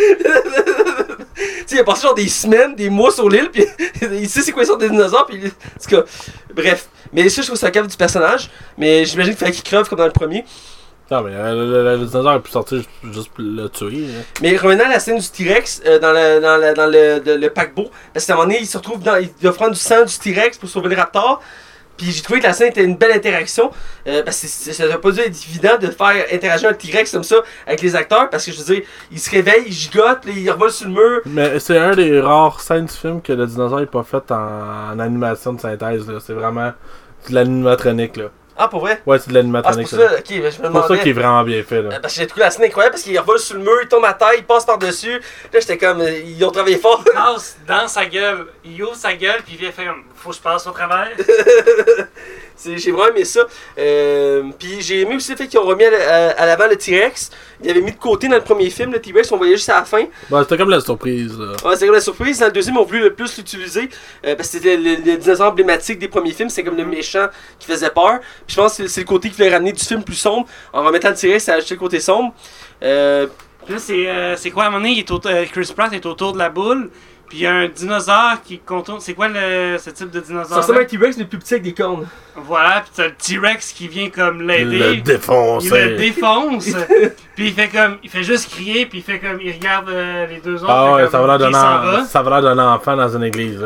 tu sais, il a passé genre des semaines, des mois sur l'île, puis il sait c'est quoi ça des dinosaures, puis en tout cas, bref. Mais ça, je trouve ça cave du personnage, mais j'imagine qu'il fallait qu'il creve comme dans le premier. Non, mais euh, le, dinosaure pu sortir juste- pour le tuer. Mais revenant à la scène du T-Rex euh, dans, le, dans, le, dans le, de- le paquebot, parce qu'à un moment donné, il se retrouve dans. Il doit prendre du sang du T-Rex pour sauver le raptor. Puis j'ai trouvé que la scène était une belle interaction. euh, parce que ça n'a pas dû être évident de faire interagir un T-Rex comme ça avec les acteurs. Parce que je veux dire, il se réveille, il gigote, là, il revole sur le mur. Mais c'est un des rares scènes du film que le dinosaure est pas fait en, en animation de synthèse. là. C'est vraiment de l'animatronique. là. Ah, pour vrai? Ouais, c'est de Ah, c'est l'animatronique. pour ça. ça, ok, ben, je me C'est pour ça demandais. qu'il est vraiment bien fait. Euh, Là. Parce que j'ai trouvé la scène incroyable parce qu'il revole sur le mur, il tombe à terre, il passe par-dessus. Là, j'étais comme, euh, ils ont travaillé fort. Passe dans sa gueule, il ouvre sa gueule, puis il vient faire comme Faut que je passe au travers. J'ai vraiment aimé ça. Euh, puis j'ai aimé aussi le fait qu'ils ont remis à, la- à- à l'avant le T-Rex. Ils avaient mis de côté dans le premier film le T-Rex, on voyait juste à la fin. Bon, c'était comme la surprise. Là. Ouais, c'est comme la surprise. Dans le deuxième, on voulu le plus l'utiliser euh, parce que c'était le, le- le dinosaure emblématique des premiers films. C'est comme le méchant qui faisait peur. Puis je pense que c'est- le côté qui voulait ramener du film plus sombre. En remettant le T-Rex, ça a ajouté le côté sombre. Euh, Puis là, c'est euh, c'est quoi à un moment donné, il est autour- euh, Chris Pratt est autour de la boule, puis il y a un dinosaure qui contourne. C'est quoi le, ce type de dinosaure? Ça ressemble à T-Rex, mais plus petit avec des cornes. Voilà, puis t'as le T-Rex qui vient comme l'aider. Il Le défonce. Il le défonce. puis il fait comme. Il fait juste crier, puis il fait comme. Il regarde les deux autres. Ah ouais, ça va l'air d'un enfant dans une église.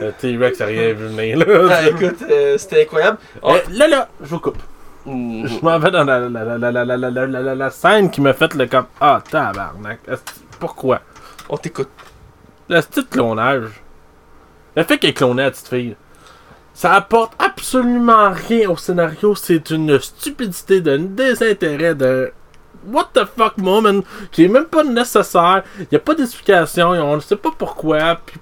Le T-Rex a rien vu venir. Là. Écoute, c'était incroyable. Là, là, je vous coupe. Je m'en vais dans la, la, la, la, scène qui m'a fait le comme. Ah, tabarnak. Pourquoi? On t'écoute. Le petit clonage. Le fait qu'elle est clonée la petite fille. Ça apporte absolument rien au scénario. C'est une stupidité, d'un désintérêt, de. What the fuck moment qui est même pas nécessaire. Il y a pas d'explication. On ne sait pas pourquoi. Puis.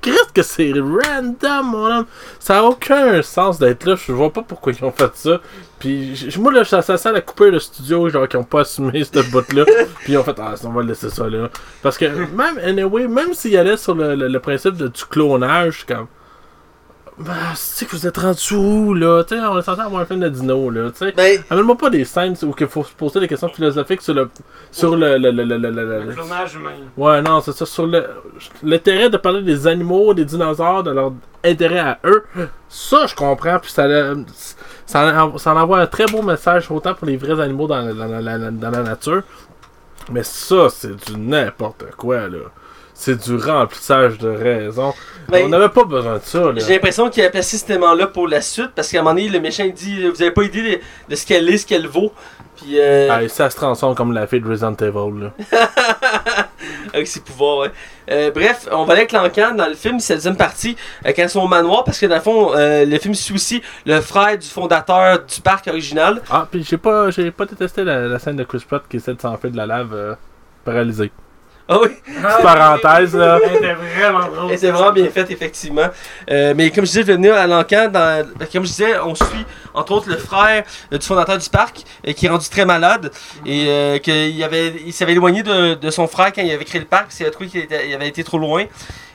Qu'est-ce que c'est random, mon homme? Ça a aucun sens d'être là. Je vois pas pourquoi ils ont fait ça. Puis, moi, là, ça, ça sent la coupure de studio, genre, qui ont pas assumé cette bout-là. Puis, ils ont fait, ah, on va laisser ça là. Parce que, même, anyway, même s'il allait sur le, le- le principe de, du clonage, je comme. Bah, c'est que vous êtes rendu où, là? Tu sais, on est censé avoir un film de dino, là. Tu sais, Ben, amène-moi pas des scènes où il faut se poser des questions philosophiques sur le. Sur le. le, le, le, le- le- Le le- clonage humain. Ouais, non, c'est ça. Sur le l'intérêt de parler des animaux, des dinosaures, de leur intérêt à eux, ça, je comprends. Puis ça, le- ça, ça en envoie un très beau message, autant pour les vrais animaux dans, la- dans la- la- dans la nature. Mais ça, c'est du n'importe quoi, là. C'est du remplissage de raison. Ben, On n'avait pas besoin de ça. J'ai l'impression qu'il a placé ce élément-là pour la suite parce qu'à un moment donné, le méchant il dit Vous avez pas idée de, de ce qu'elle est, ce qu'elle vaut. Puis, euh, Ah, et ça se transforme comme la fille de Resident Evil, là. avec ses pouvoirs, ouais. Euh, bref, on va aller avec l'encan dans le film, c'est la deuxième partie, euh, quand ils sont au manoir, parce que dans le fond, euh, le film suit aussi le frère du fondateur du parc original. Ah, puis j'ai pas, j'ai pas détesté la, la scène de Chris Pratt qui essaie de s'enfuir de la lave paralysée. Ah oui, parenthèse, là. Elle était vraiment drôle. et c'est vraiment bien fait, effectivement. Euh, mais comme je disais, je vais venir à l'encan, dans, comme je disais, on suit entre autres le frère euh, du fondateur du parc, euh, qui est rendu très malade, et euh, qu'il avait, il s'avait éloigné de, de son frère quand il avait créé le parc, parce qu'il avait trouvé qu'il était- il avait été trop loin.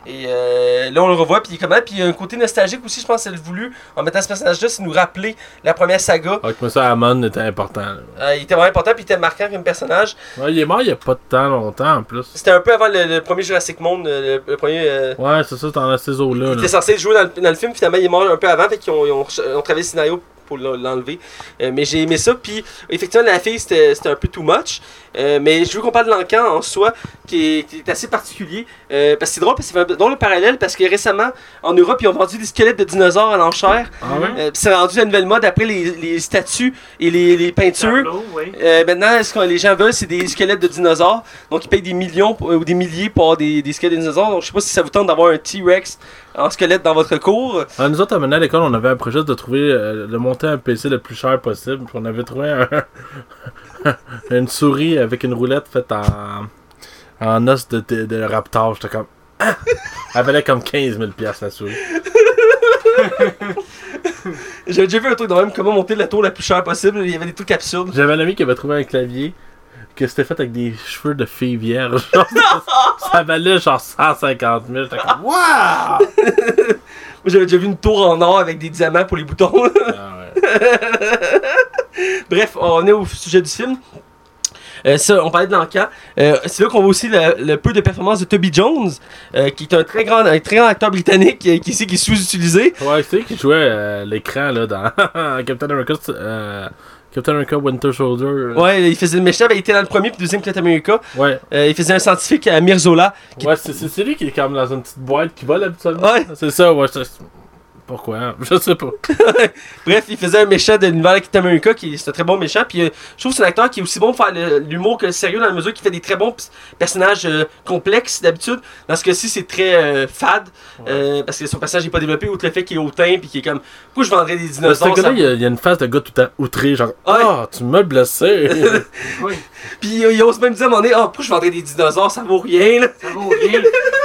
Et euh, là, on le revoit, puis il est comme ça. Puis il y a un côté nostalgique aussi, je pense, c'est le voulu, en mettant ce personnage-là, c'est nous rappeler la première saga. Ah, que ça, Amon était important. Euh, il était vraiment important, puis il était marquant comme personnage. Ouais, il est mort il y a pas de temps longtemps en plus. C'était un peu avant le, le premier Jurassic Monde, euh, le, le premier. euh, Ouais, c'est ça, dans ces eaux-là. il là. était censé jouer dans le, dans le film, finalement il est mort un peu avant, fait qu'ils ont, ont, travaillé le scénario pour l'en- l'enlever. Euh, mais j'ai aimé ça, puis effectivement la fille c'était un peu too much. Euh, mais je veux qu'on parle de l'encan en soi, qui est, qui est assez particulier. Euh, parce que c'est drôle, parce que c'est un drôle le parallèle, parce que récemment, en Europe, ils ont vendu des squelettes de dinosaures à l'enchère. Ah ouais? Euh, puis c'est rendu la nouvelle mode après les, les statues et les, les peintures. Tableau, oui. Euh, maintenant, ce que les gens veulent, c'est des squelettes de dinosaures. Donc, ils payent des millions pour- ou des milliers pour avoir des, des squelettes de dinosaures. Donc, je sais pas si ça vous tente d'avoir un T-Rex en squelette dans votre cours. Ah, nous autres, à mener à l'école, on avait un projet de trouver, euh, de monter un PC le plus cher possible. Puis on avait trouvé un- une souris avec une roulette faite en, en os de, de, de raptor. J'étais comme. Ah! Elle valait comme 15 000 piastres, la souris. J'avais déjà vu un truc de même, comment monter la tour la plus chère possible. Il y avait des trucs absurdes. J'avais un ami qui avait trouvé un clavier que c'était fait avec des cheveux de fille vierge. Ça, ça valait genre 150 000. J'étais comme. Waouh! Moi, j'avais déjà vu une tour en or avec des diamants pour les boutons. Ah ouais. Bref, on est au sujet du film. Euh, ça, on parlait de l'encan. Euh, c'est là qu'on voit aussi le, le peu de performance de Toby Jones, euh, qui est un très grand, un très grand acteur britannique qui, ici, qui est sous-utilisé. Ouais, c'est qui jouait l'écran là dans Captain America, Captain America Winter Soldier. Ouais, il faisait le méchant, ben, il était dans le premier puis deuxième Captain America. Ouais, Euh, il faisait un scientifique à Mirzola. Qui- ouais c'est lui qui est comme dans une petite boîte qui vole habituellement. Ouais. C'est ça, ouais. Pourquoi? Je sais pas. Bref, il faisait un méchant de l'univers America, qui c'est un très bon méchant. Puis euh, je trouve que c'est un acteur qui est aussi bon pour faire l'humour que le sérieux dans la mesure qu'il fait des très bons personnages euh, complexes d'habitude. Dans ce cas-ci, c'est très euh, fade parce que son personnage n'est pas développé, outre le fait qu'il est hautain puis qu'il est comme pourquoi je vendrais des dinosaures. ça- il y, a- il y a une face de gars tout le temps outré, genre. Ah, tu m'as blessé. Oui, Puis euh, il ose même dire à un moment donné, ah pourquoi je vendrais des dinosaures, ça vaut rien. Là. ça vaut rien.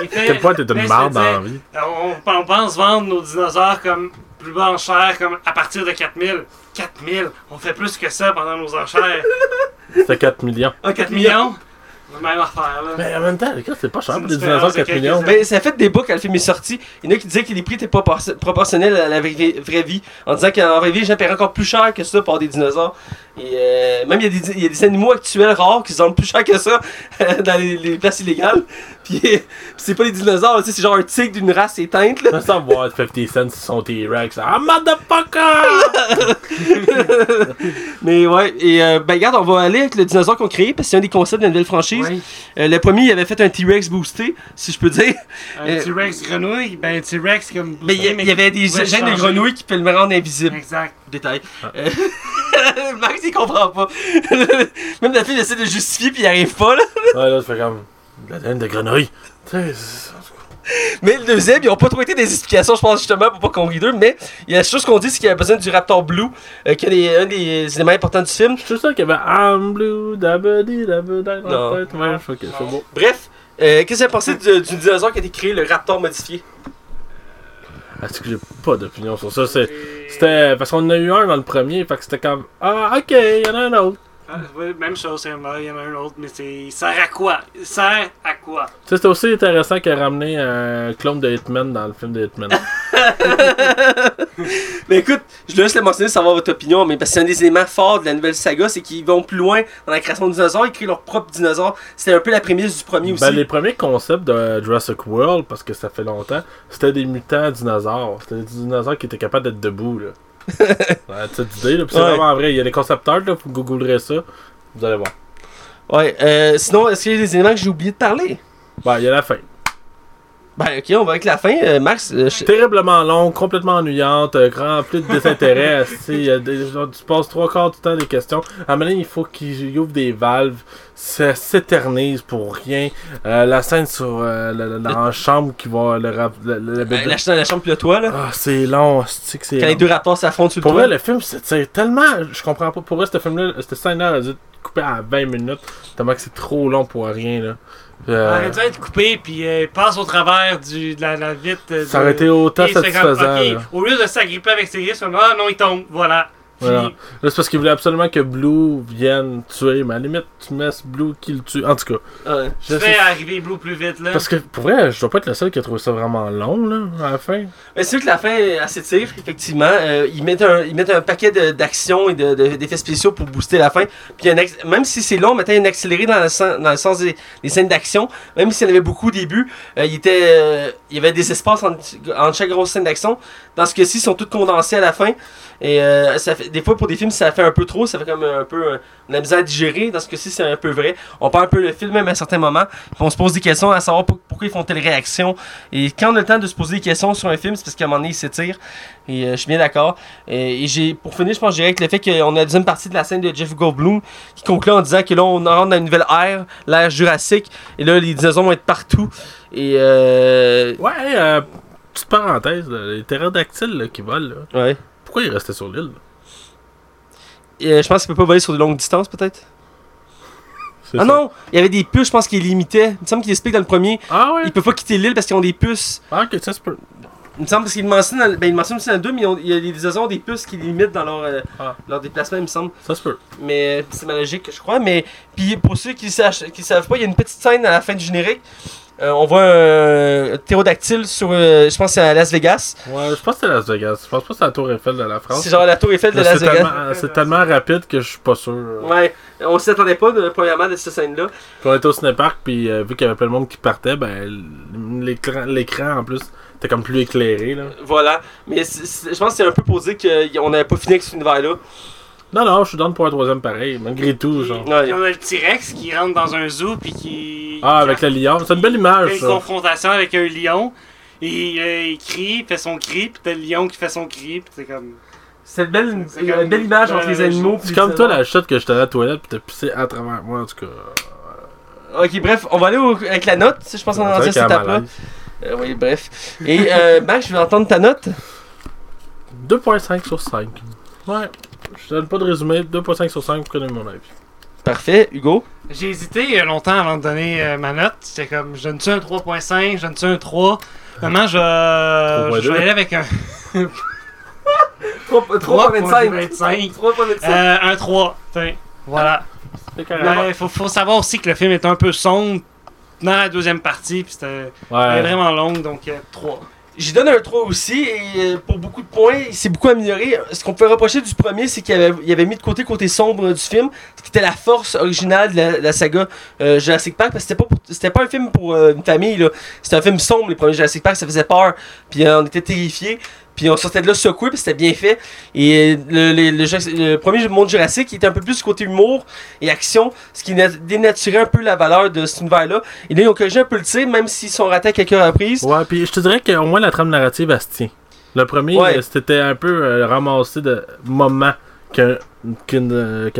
Quel point t'es une mais marde dans la vie? On, on pense vendre nos dinosaures comme plus bas en chair, comme à partir de 4000. 4000, on fait plus que ça pendant nos enchères. C'était 4 millions. Ah, 4 millions, même affaire là. Mais en même temps, les gars, c'est pas cher pour des dinosaures différence de 4 millions. Ben, ça a fait débat quand le film est sorti. Il y en a qui disaient que les prix étaient pas por- proportionnels à la vraie, vraie vie. En disant qu'en vraie vie, les gens paieraient encore plus cher que ça pour avoir des dinosaures. Et euh, même il y, a des, il y a des animaux actuels rares qui se vendent plus cher que ça dans les, les places illégales. Puis puis c'est pas les dinosaures, c'est genre un tigre d'une race éteinte, là. Ça voir 50 Cent sur son T-Rex. Ah, motherfucker! Mais ouais, et euh, ben regarde, on va aller avec le dinosaure qu'on crée parce que c'est un des concepts de la nouvelle franchise. Ouais. Euh, le premier, il avait fait un T-Rex boosté, si je peux dire. Un Euh, T-Rex grenouille, ben un T-Rex comme. Mais il y, avait des gènes de grenouilles qui pouvaient le rendre invisible. Exact. Détail. Euh, Max, il comprend pas. Même la fille essaie de justifier puis il arrive pas, là. Ouais, là, ça fait comme. De la laine de grenouille. C'est- Mais le deuxième, ils ont pas trop été des explications, je pense, justement, pour pas qu'on rit d'eux. Mais il y a la chose qu'on dit, c'est qu'il y a besoin du Raptor Blue, euh, qui est un des éléments importants du film. Je suis sûr qu'il y avait I'm blue, Non. Ouais, c'est bon. Bref, euh, qu'est-ce que vous pensé du, du dinosaure qui a été créé, le Raptor modifié? Est-ce que j'ai pas d'opinion sur ça? C'est- C'était. Parce qu'on en a eu un dans le premier, fait que c'était comme. Ah, ok, il y en a un autre. Ah, même chose, c'est un- il y en a un autre, mais c'est. Il sert à quoi sert à quoi Tu sais, c'était aussi intéressant qu'il a ramené un clone de Hitman dans le film de Hitman. Mais écoute, je laisse le mentionner, savoir votre opinion, mais parce que c'est un des éléments forts de la nouvelle saga, c'est qu'ils vont plus loin dans la création de dinosaures, ils créent leur propre dinosaure. C'était un peu la prémisse du premier aussi. ben, les premiers concepts de Jurassic World, parce que ça fait longtemps, c'était des mutants dinosaures. C'était des dinosaures qui étaient capables d'être debout, là. Ouais, tu d'idée, là. Puis c'est Ouais. vraiment vrai. Il y a des concepteurs, là, vous googlerez ça. Vous allez voir. Ouais, euh, sinon, est-ce qu'il y a des éléments que j'ai oublié de parler? Ben, il y a la fin. Ben, ok, on va avec la fin. Euh, Max, euh, je- Terriblement longue, complètement ennuyante, euh, remplie de désintérêt. tu genre, tu passes trois quarts du temps des questions. À un moment donné, il faut qu'il ouvre des valves. Ça s'éternise pour rien. Euh, la scène sur euh, la, la- dans la chambre qui va le, rap- le, le euh, bébé. la, dans la chambre puis le toit, là. Ah, c'est long, c'est que c'est Quand les deux raptors s'affrontent sur le Pour toit. vrai, le film, c'est tellement. Je comprends pas. Pour vrai, ce film-là, cette scène-là, elle a dû être coupée à 20 minutes. Tellement que c'est trop long pour rien, là. Euh, Il aurait dû être coupé, puis euh, passe au travers du, de la, la vitre. euh, ça aurait été autant satisfaisant. Au lieu de s'agripper avec ses griffes, ah non, il tombe, voilà. Voilà. Là, c'est parce qu'il voulait absolument que Blue vienne tuer, mais à la limite, tu mets Blue qui le tue. En tout cas, Ouais. je fais arriver Blue plus vite, là. Parce que pour vrai, je dois pas être le seul qui a trouvé ça vraiment long, là, à la fin. Mais c'est sûr que la fin, elle s'étire, effectivement. Euh, ils, mettent un, ils mettent un paquet de- d'actions et de- de- d'effets spéciaux pour booster la fin. Puis un ex- même si c'est long, maintenant, il y a accéléré dans le, sens, dans le sens des, des scènes d'action. Même s'il y en avait beaucoup au début, euh, il, était, euh, il y avait des espaces entre, entre chaque grosse scène d'action. Dans ce cas-ci, ils sont tous condensés à la fin. Et euh, ça fait, des fois, pour des films, ça fait un peu trop. Ça fait comme un peu euh, on a misère à digérer. Dans ce cas-ci, c'est un peu vrai. On perd un peu le film, même à certains moments. Puis on se pose des questions à savoir pour- pourquoi ils font telle réaction. Et quand on a le temps de se poser des questions sur un film, c'est parce qu'à un moment donné, il s'étire. Et euh, je suis bien d'accord. Et, et j'ai, pour finir, je pense que j'irai avec le fait qu'on a la deuxième partie de la scène de Jeff Goldblum qui conclut en disant que là, on rentre dans une nouvelle ère, l'ère jurassique. Et là, les dinosaures vont être partout. Et euh, Ouais, euh, petite parenthèse, là, les ptérodactyles là, qui volent, là, ouais. Pourquoi ils restaient sur l'île? Euh, je pense qu'il peut pas voler sur de longues distances, peut-être. Ah ça. non, il y avait des puces, je pense, qui les limitaient. Il me semble qu'il explique dans le premier. Ah ouais? Ils peuvent pas quitter l'île parce qu'ils ont des puces. Ah, ok, ça se peut. Il me semble parce qu'il mentionne, dans, ben, il mentionne aussi dans le 2, mais il y a des des puces qui limitent dans leur, euh, Ah. leur déplacement, il me semble. Ça se peut. Mais euh, c'est ma logique, je crois. Mais puis pour ceux qui ne qui savent pas, il y a une petite scène à la fin du générique. Euh, on voit un ptérodactyle sur, euh, je pense, que c'est à Las Vegas. Ouais, je pense que c'est Las Vegas. Je pense pas que c'est la Tour Eiffel de la France. C'est genre la tour Eiffel de Las c'est Vegas. tellement, c'est tellement rapide que je suis pas sûr. Ouais, on s'y attendait pas, de, premièrement, de cette scène-là. On était au cinépark, puis euh, vu qu'il y avait plein de monde qui partait, ben l'écran, en plus était comme plus éclairé. Là. Voilà. Mais je pense que c'est un peu pour dire qu'on n'avait pas fini avec cet univers-là. Non, non, je suis down pour un troisième pareil, malgré tout. genre. Ouais. Puis on a le T-Rex qui rentre dans un zoo, puis qui. Ah, avec le lion, c'est une belle fait image une ça. confrontation avec un lion. Et euh, il crie, fait son cri, puis t'as le lion qui fait son cri, puis c'est comme. C'est une belle, C'est une comme- belle image entre les animaux. C'est comme toi la chute que j'étais à la toilette, puis t'as pissé à travers moi en tout cas. Ok, bref, on va aller au- avec la note. Je pense qu'on en a cette étape-là. Euh, oui, bref. Et euh, Max, je vais entendre ta note. 2.5 sur 5. Ouais. Je donne pas de résumé, 2.5 sur 5 pour donner mon avis. Parfait, Hugo. J'ai hésité euh, longtemps avant de donner euh, ma note. C'était comme, je donne-tu un 3.5, je donne-tu un 3. Finalement, je, 3.2. je vais aller avec un 3.25. 3.25. 3.25. Euh, un 3. Tiens, voilà. Il faut, faut savoir aussi que le film est un peu sombre dans la deuxième partie, puis c'était elle est Ouais. vraiment longue, donc euh, 3. J'y donne un 3 aussi, et euh, pour beaucoup de points, il s'est beaucoup amélioré. Ce qu'on peut reprocher du premier, c'est qu'il avait, il avait mis de côté côté sombre du film, ce qui était la force originale de la, la saga euh, Jurassic Park, parce que c'était pas, pour- c'était pas un film pour euh, une famille, là. C'était un film sombre, les premiers Jurassic Park, ça faisait peur, puis euh, on était terrifiés. Puis on sortait de là secoué, puis c'était bien fait. Et le, le, le le premier monde Jurassic il était un peu plus du côté humour et action, ce qui na- dénaturait un peu la valeur de cet univers-là. Et là, ils ont corrigé un peu le tir, même s'ils sont ratés à quelques reprises. Ouais, puis je te dirais qu'au moins la trame narrative, elle se tient. Le premier, Ouais. euh, c'était un peu euh, ramassé de moments qu'un euh,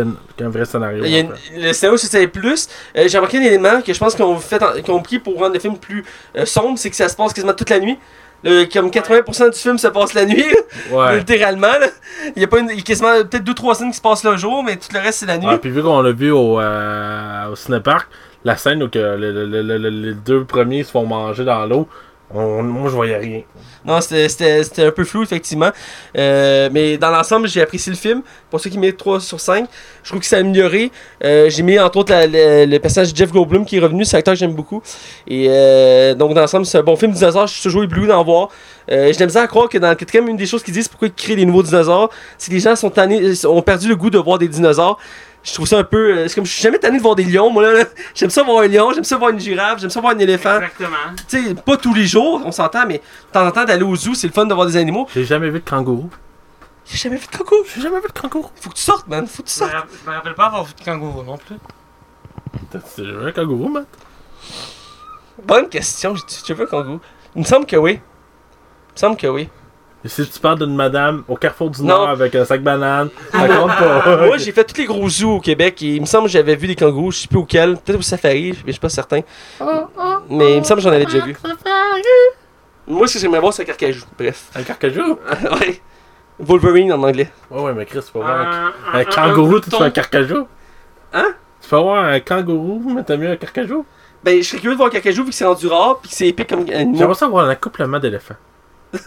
vrai scénario. Il y a en une- fait. le scénario c'était plus. Euh, J'ai remarqué un élément que je pense qu'on fait en- qu'on a pris pour rendre le film plus euh, sombre, c'est que ça se passe quasiment toute la nuit. Le- comme 80% du film se passe la nuit, Ouais. littéralement. là. Il y a pas une, il y a quasiment peut-être 2-3 scènes qui se passent le jour, mais tout le reste c'est la nuit. Ah, puis vu qu'on l'a vu au, euh, au cinépark, la scène où que le- le- les deux premiers se font manger dans l'eau, moi je voyais rien. Non, c'était- un peu flou, effectivement. Euh, mais dans l'ensemble, j'ai apprécié le film. Pour ceux qui mettent 3 sur 5, je trouve que a amélioré. Euh, j'ai mis entre autres le, personnage de Jeff Goldblum qui est revenu, c'est un acteur que j'aime beaucoup. Et euh, donc, dans l'ensemble, c'est un bon film dinosaure. Je suis toujours ébloui d'en voir. J'ai la à croire que dans le quatrième, une des choses qu'ils disent pourquoi ils créent des nouveaux dinosaures, c'est que les gens sont tannés, ont perdu le goût de voir des dinosaures. Je trouve ça un peu. euh, C'est comme je suis jamais tanné de voir des lions, moi là. là. J'aime ça voir un lion, j'aime ça voir une girafe, j'aime ça voir un éléphant. Exactement. Tu sais, pas tous les jours, on s'entend, mais de temps en temps d'aller au zoo, c'est le fun de voir des animaux. J'ai jamais vu de kangourou. J'ai jamais vu de kangourou. J'ai jamais vu de kangourou. Faut que tu sortes, man. Faut que tu sortes. je me rappelle pas avoir vu de kangourou non plus. T'as jamais vu un kangourou, man? Bonne question. J'ai tu vu un kangourou? Il me semble que oui. Il me semble que oui. Et si tu parles d'une madame au carrefour du Non. Nord avec un sac banane, ça compte pas. Moi, j'ai fait tous les gros zoos au Québec et il me semble que j'avais vu des kangourous. Je sais plus auquel. Peut-être au safari, mais je suis pas certain. Mais il me semble que j'en avais déjà vu. Moi, ce que j'aimerais voir, c'est un carcajou. Bref. Un carcajou? ouais. Wolverine en anglais. Ouais, ouais, mais Chris, tu peux voir un, Un, un kangourou, tu fais un carcajou? Hein? Tu peux avoir un kangourou, mais t'as mieux un carcajou? Ben, je serais curieux de voir un carcajou vu que c'est rendu rare puis que c'est épique comme animal. J'aimerais ça avoir un accouplement d'éléphants.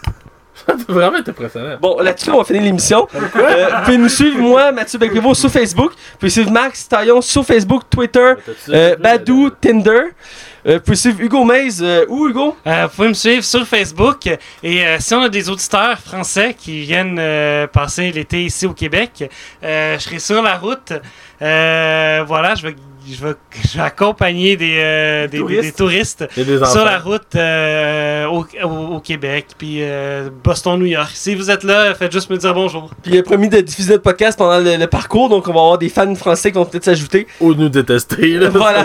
vraiment être impressionnant. Bon, là-dessus, on va finir l'émission. Euh, vous pouvez nous suivre, moi, Mathieu Becpévo, sur Facebook. Vous pouvez suivre Max Taillon sur Facebook, Twitter, euh, Badou, Tinder. Euh, vous pouvez suivre Hugo Maze. euh, où, Hugo? Euh, vous pouvez me suivre sur Facebook. Et euh, si on a des auditeurs français qui viennent euh, passer l'été ici au Québec, euh, je serai sur la route. Euh, voilà, je vais, je vais, je vais accompagner des, euh, des, des- des touristes sur la route euh, au, au- au Québec, puis euh, Boston, New York. Si vous êtes là, faites juste me dire bonjour. Puis il a promis de diffuser notre podcast pendant le, le parcours, donc on va avoir des fans français qui vont peut-être s'ajouter. Ou nous détester, là. voilà,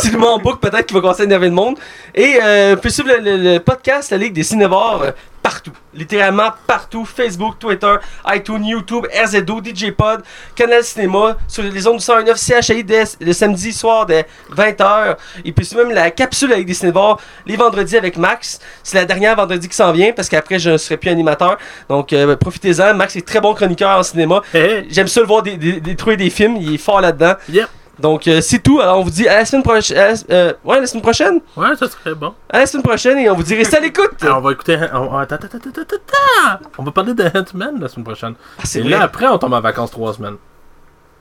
si le en book, peut-être qu'il va commencer à énerver le monde. Et euh, vous pouvez suivre le, le- le podcast, la Ligue des Cinévores, euh, partout. Littéralement partout. Facebook, Twitter, iTunes, YouTube, RZO, DJ Pod, Canal Cinéma, sur les ondes du 109 CHI le samedi soir dès 20h. Et puis c'est même la capsule avec des cinévores les vendredis avec Max. C'est la dernière vendredi qui s'en vient parce qu'après je ne serai plus animateur. Donc euh, profitez-en. Max est très bon chroniqueur en cinéma. Hey, J'aime ça le voir des, des, des- des films. Il est fort là-dedans. Yep. Donc euh, c'est tout. Alors on vous dit à la semaine prochaine. ouais, la semaine prochaine. Ouais, ça serait bon. À la semaine prochaine et on vous dit restez à l'écoute. Alors, on va écouter. On, attends, attends, attends, attends. On va parler de Ant-Man la semaine prochaine. Ah, c'est Et vrai. là, après, on tombe en vacances trois semaines.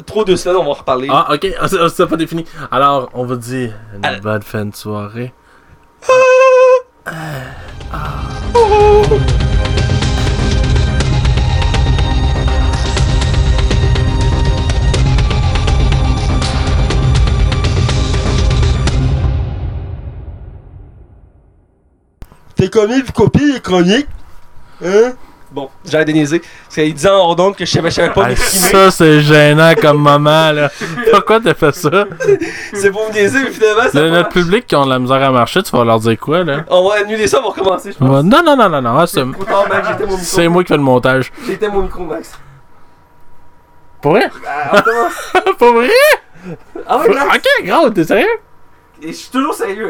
Trop deux semaines, on va en reparler. Ah, ok, ah, c'est pas défini. Alors, on vous dit une bonne fin de soirée. T'es commis puis copie et chronique. Hein? Bon, j'arrête de niaiser. Parce qu'il disait en hors d'onde que je savais, je savais pas Ah, ça, c'est gênant comme moment, là. Pourquoi t'as fait ça? C'est pour me niaiser, mais finalement, ça Le- va. notre public qui ont de la misère à marcher, tu vas leur dire quoi, là? On va annuler ça, on va recommencer, je pense. Non, non, non, non, non, c'est mon c'est moi qui fais le montage. J'étais mon micro, Max. Pour vrai? Ah, recommence. Pour vrai? Ah ouais, Max. Ok, gros, t'es sérieux? Et je suis toujours sérieux.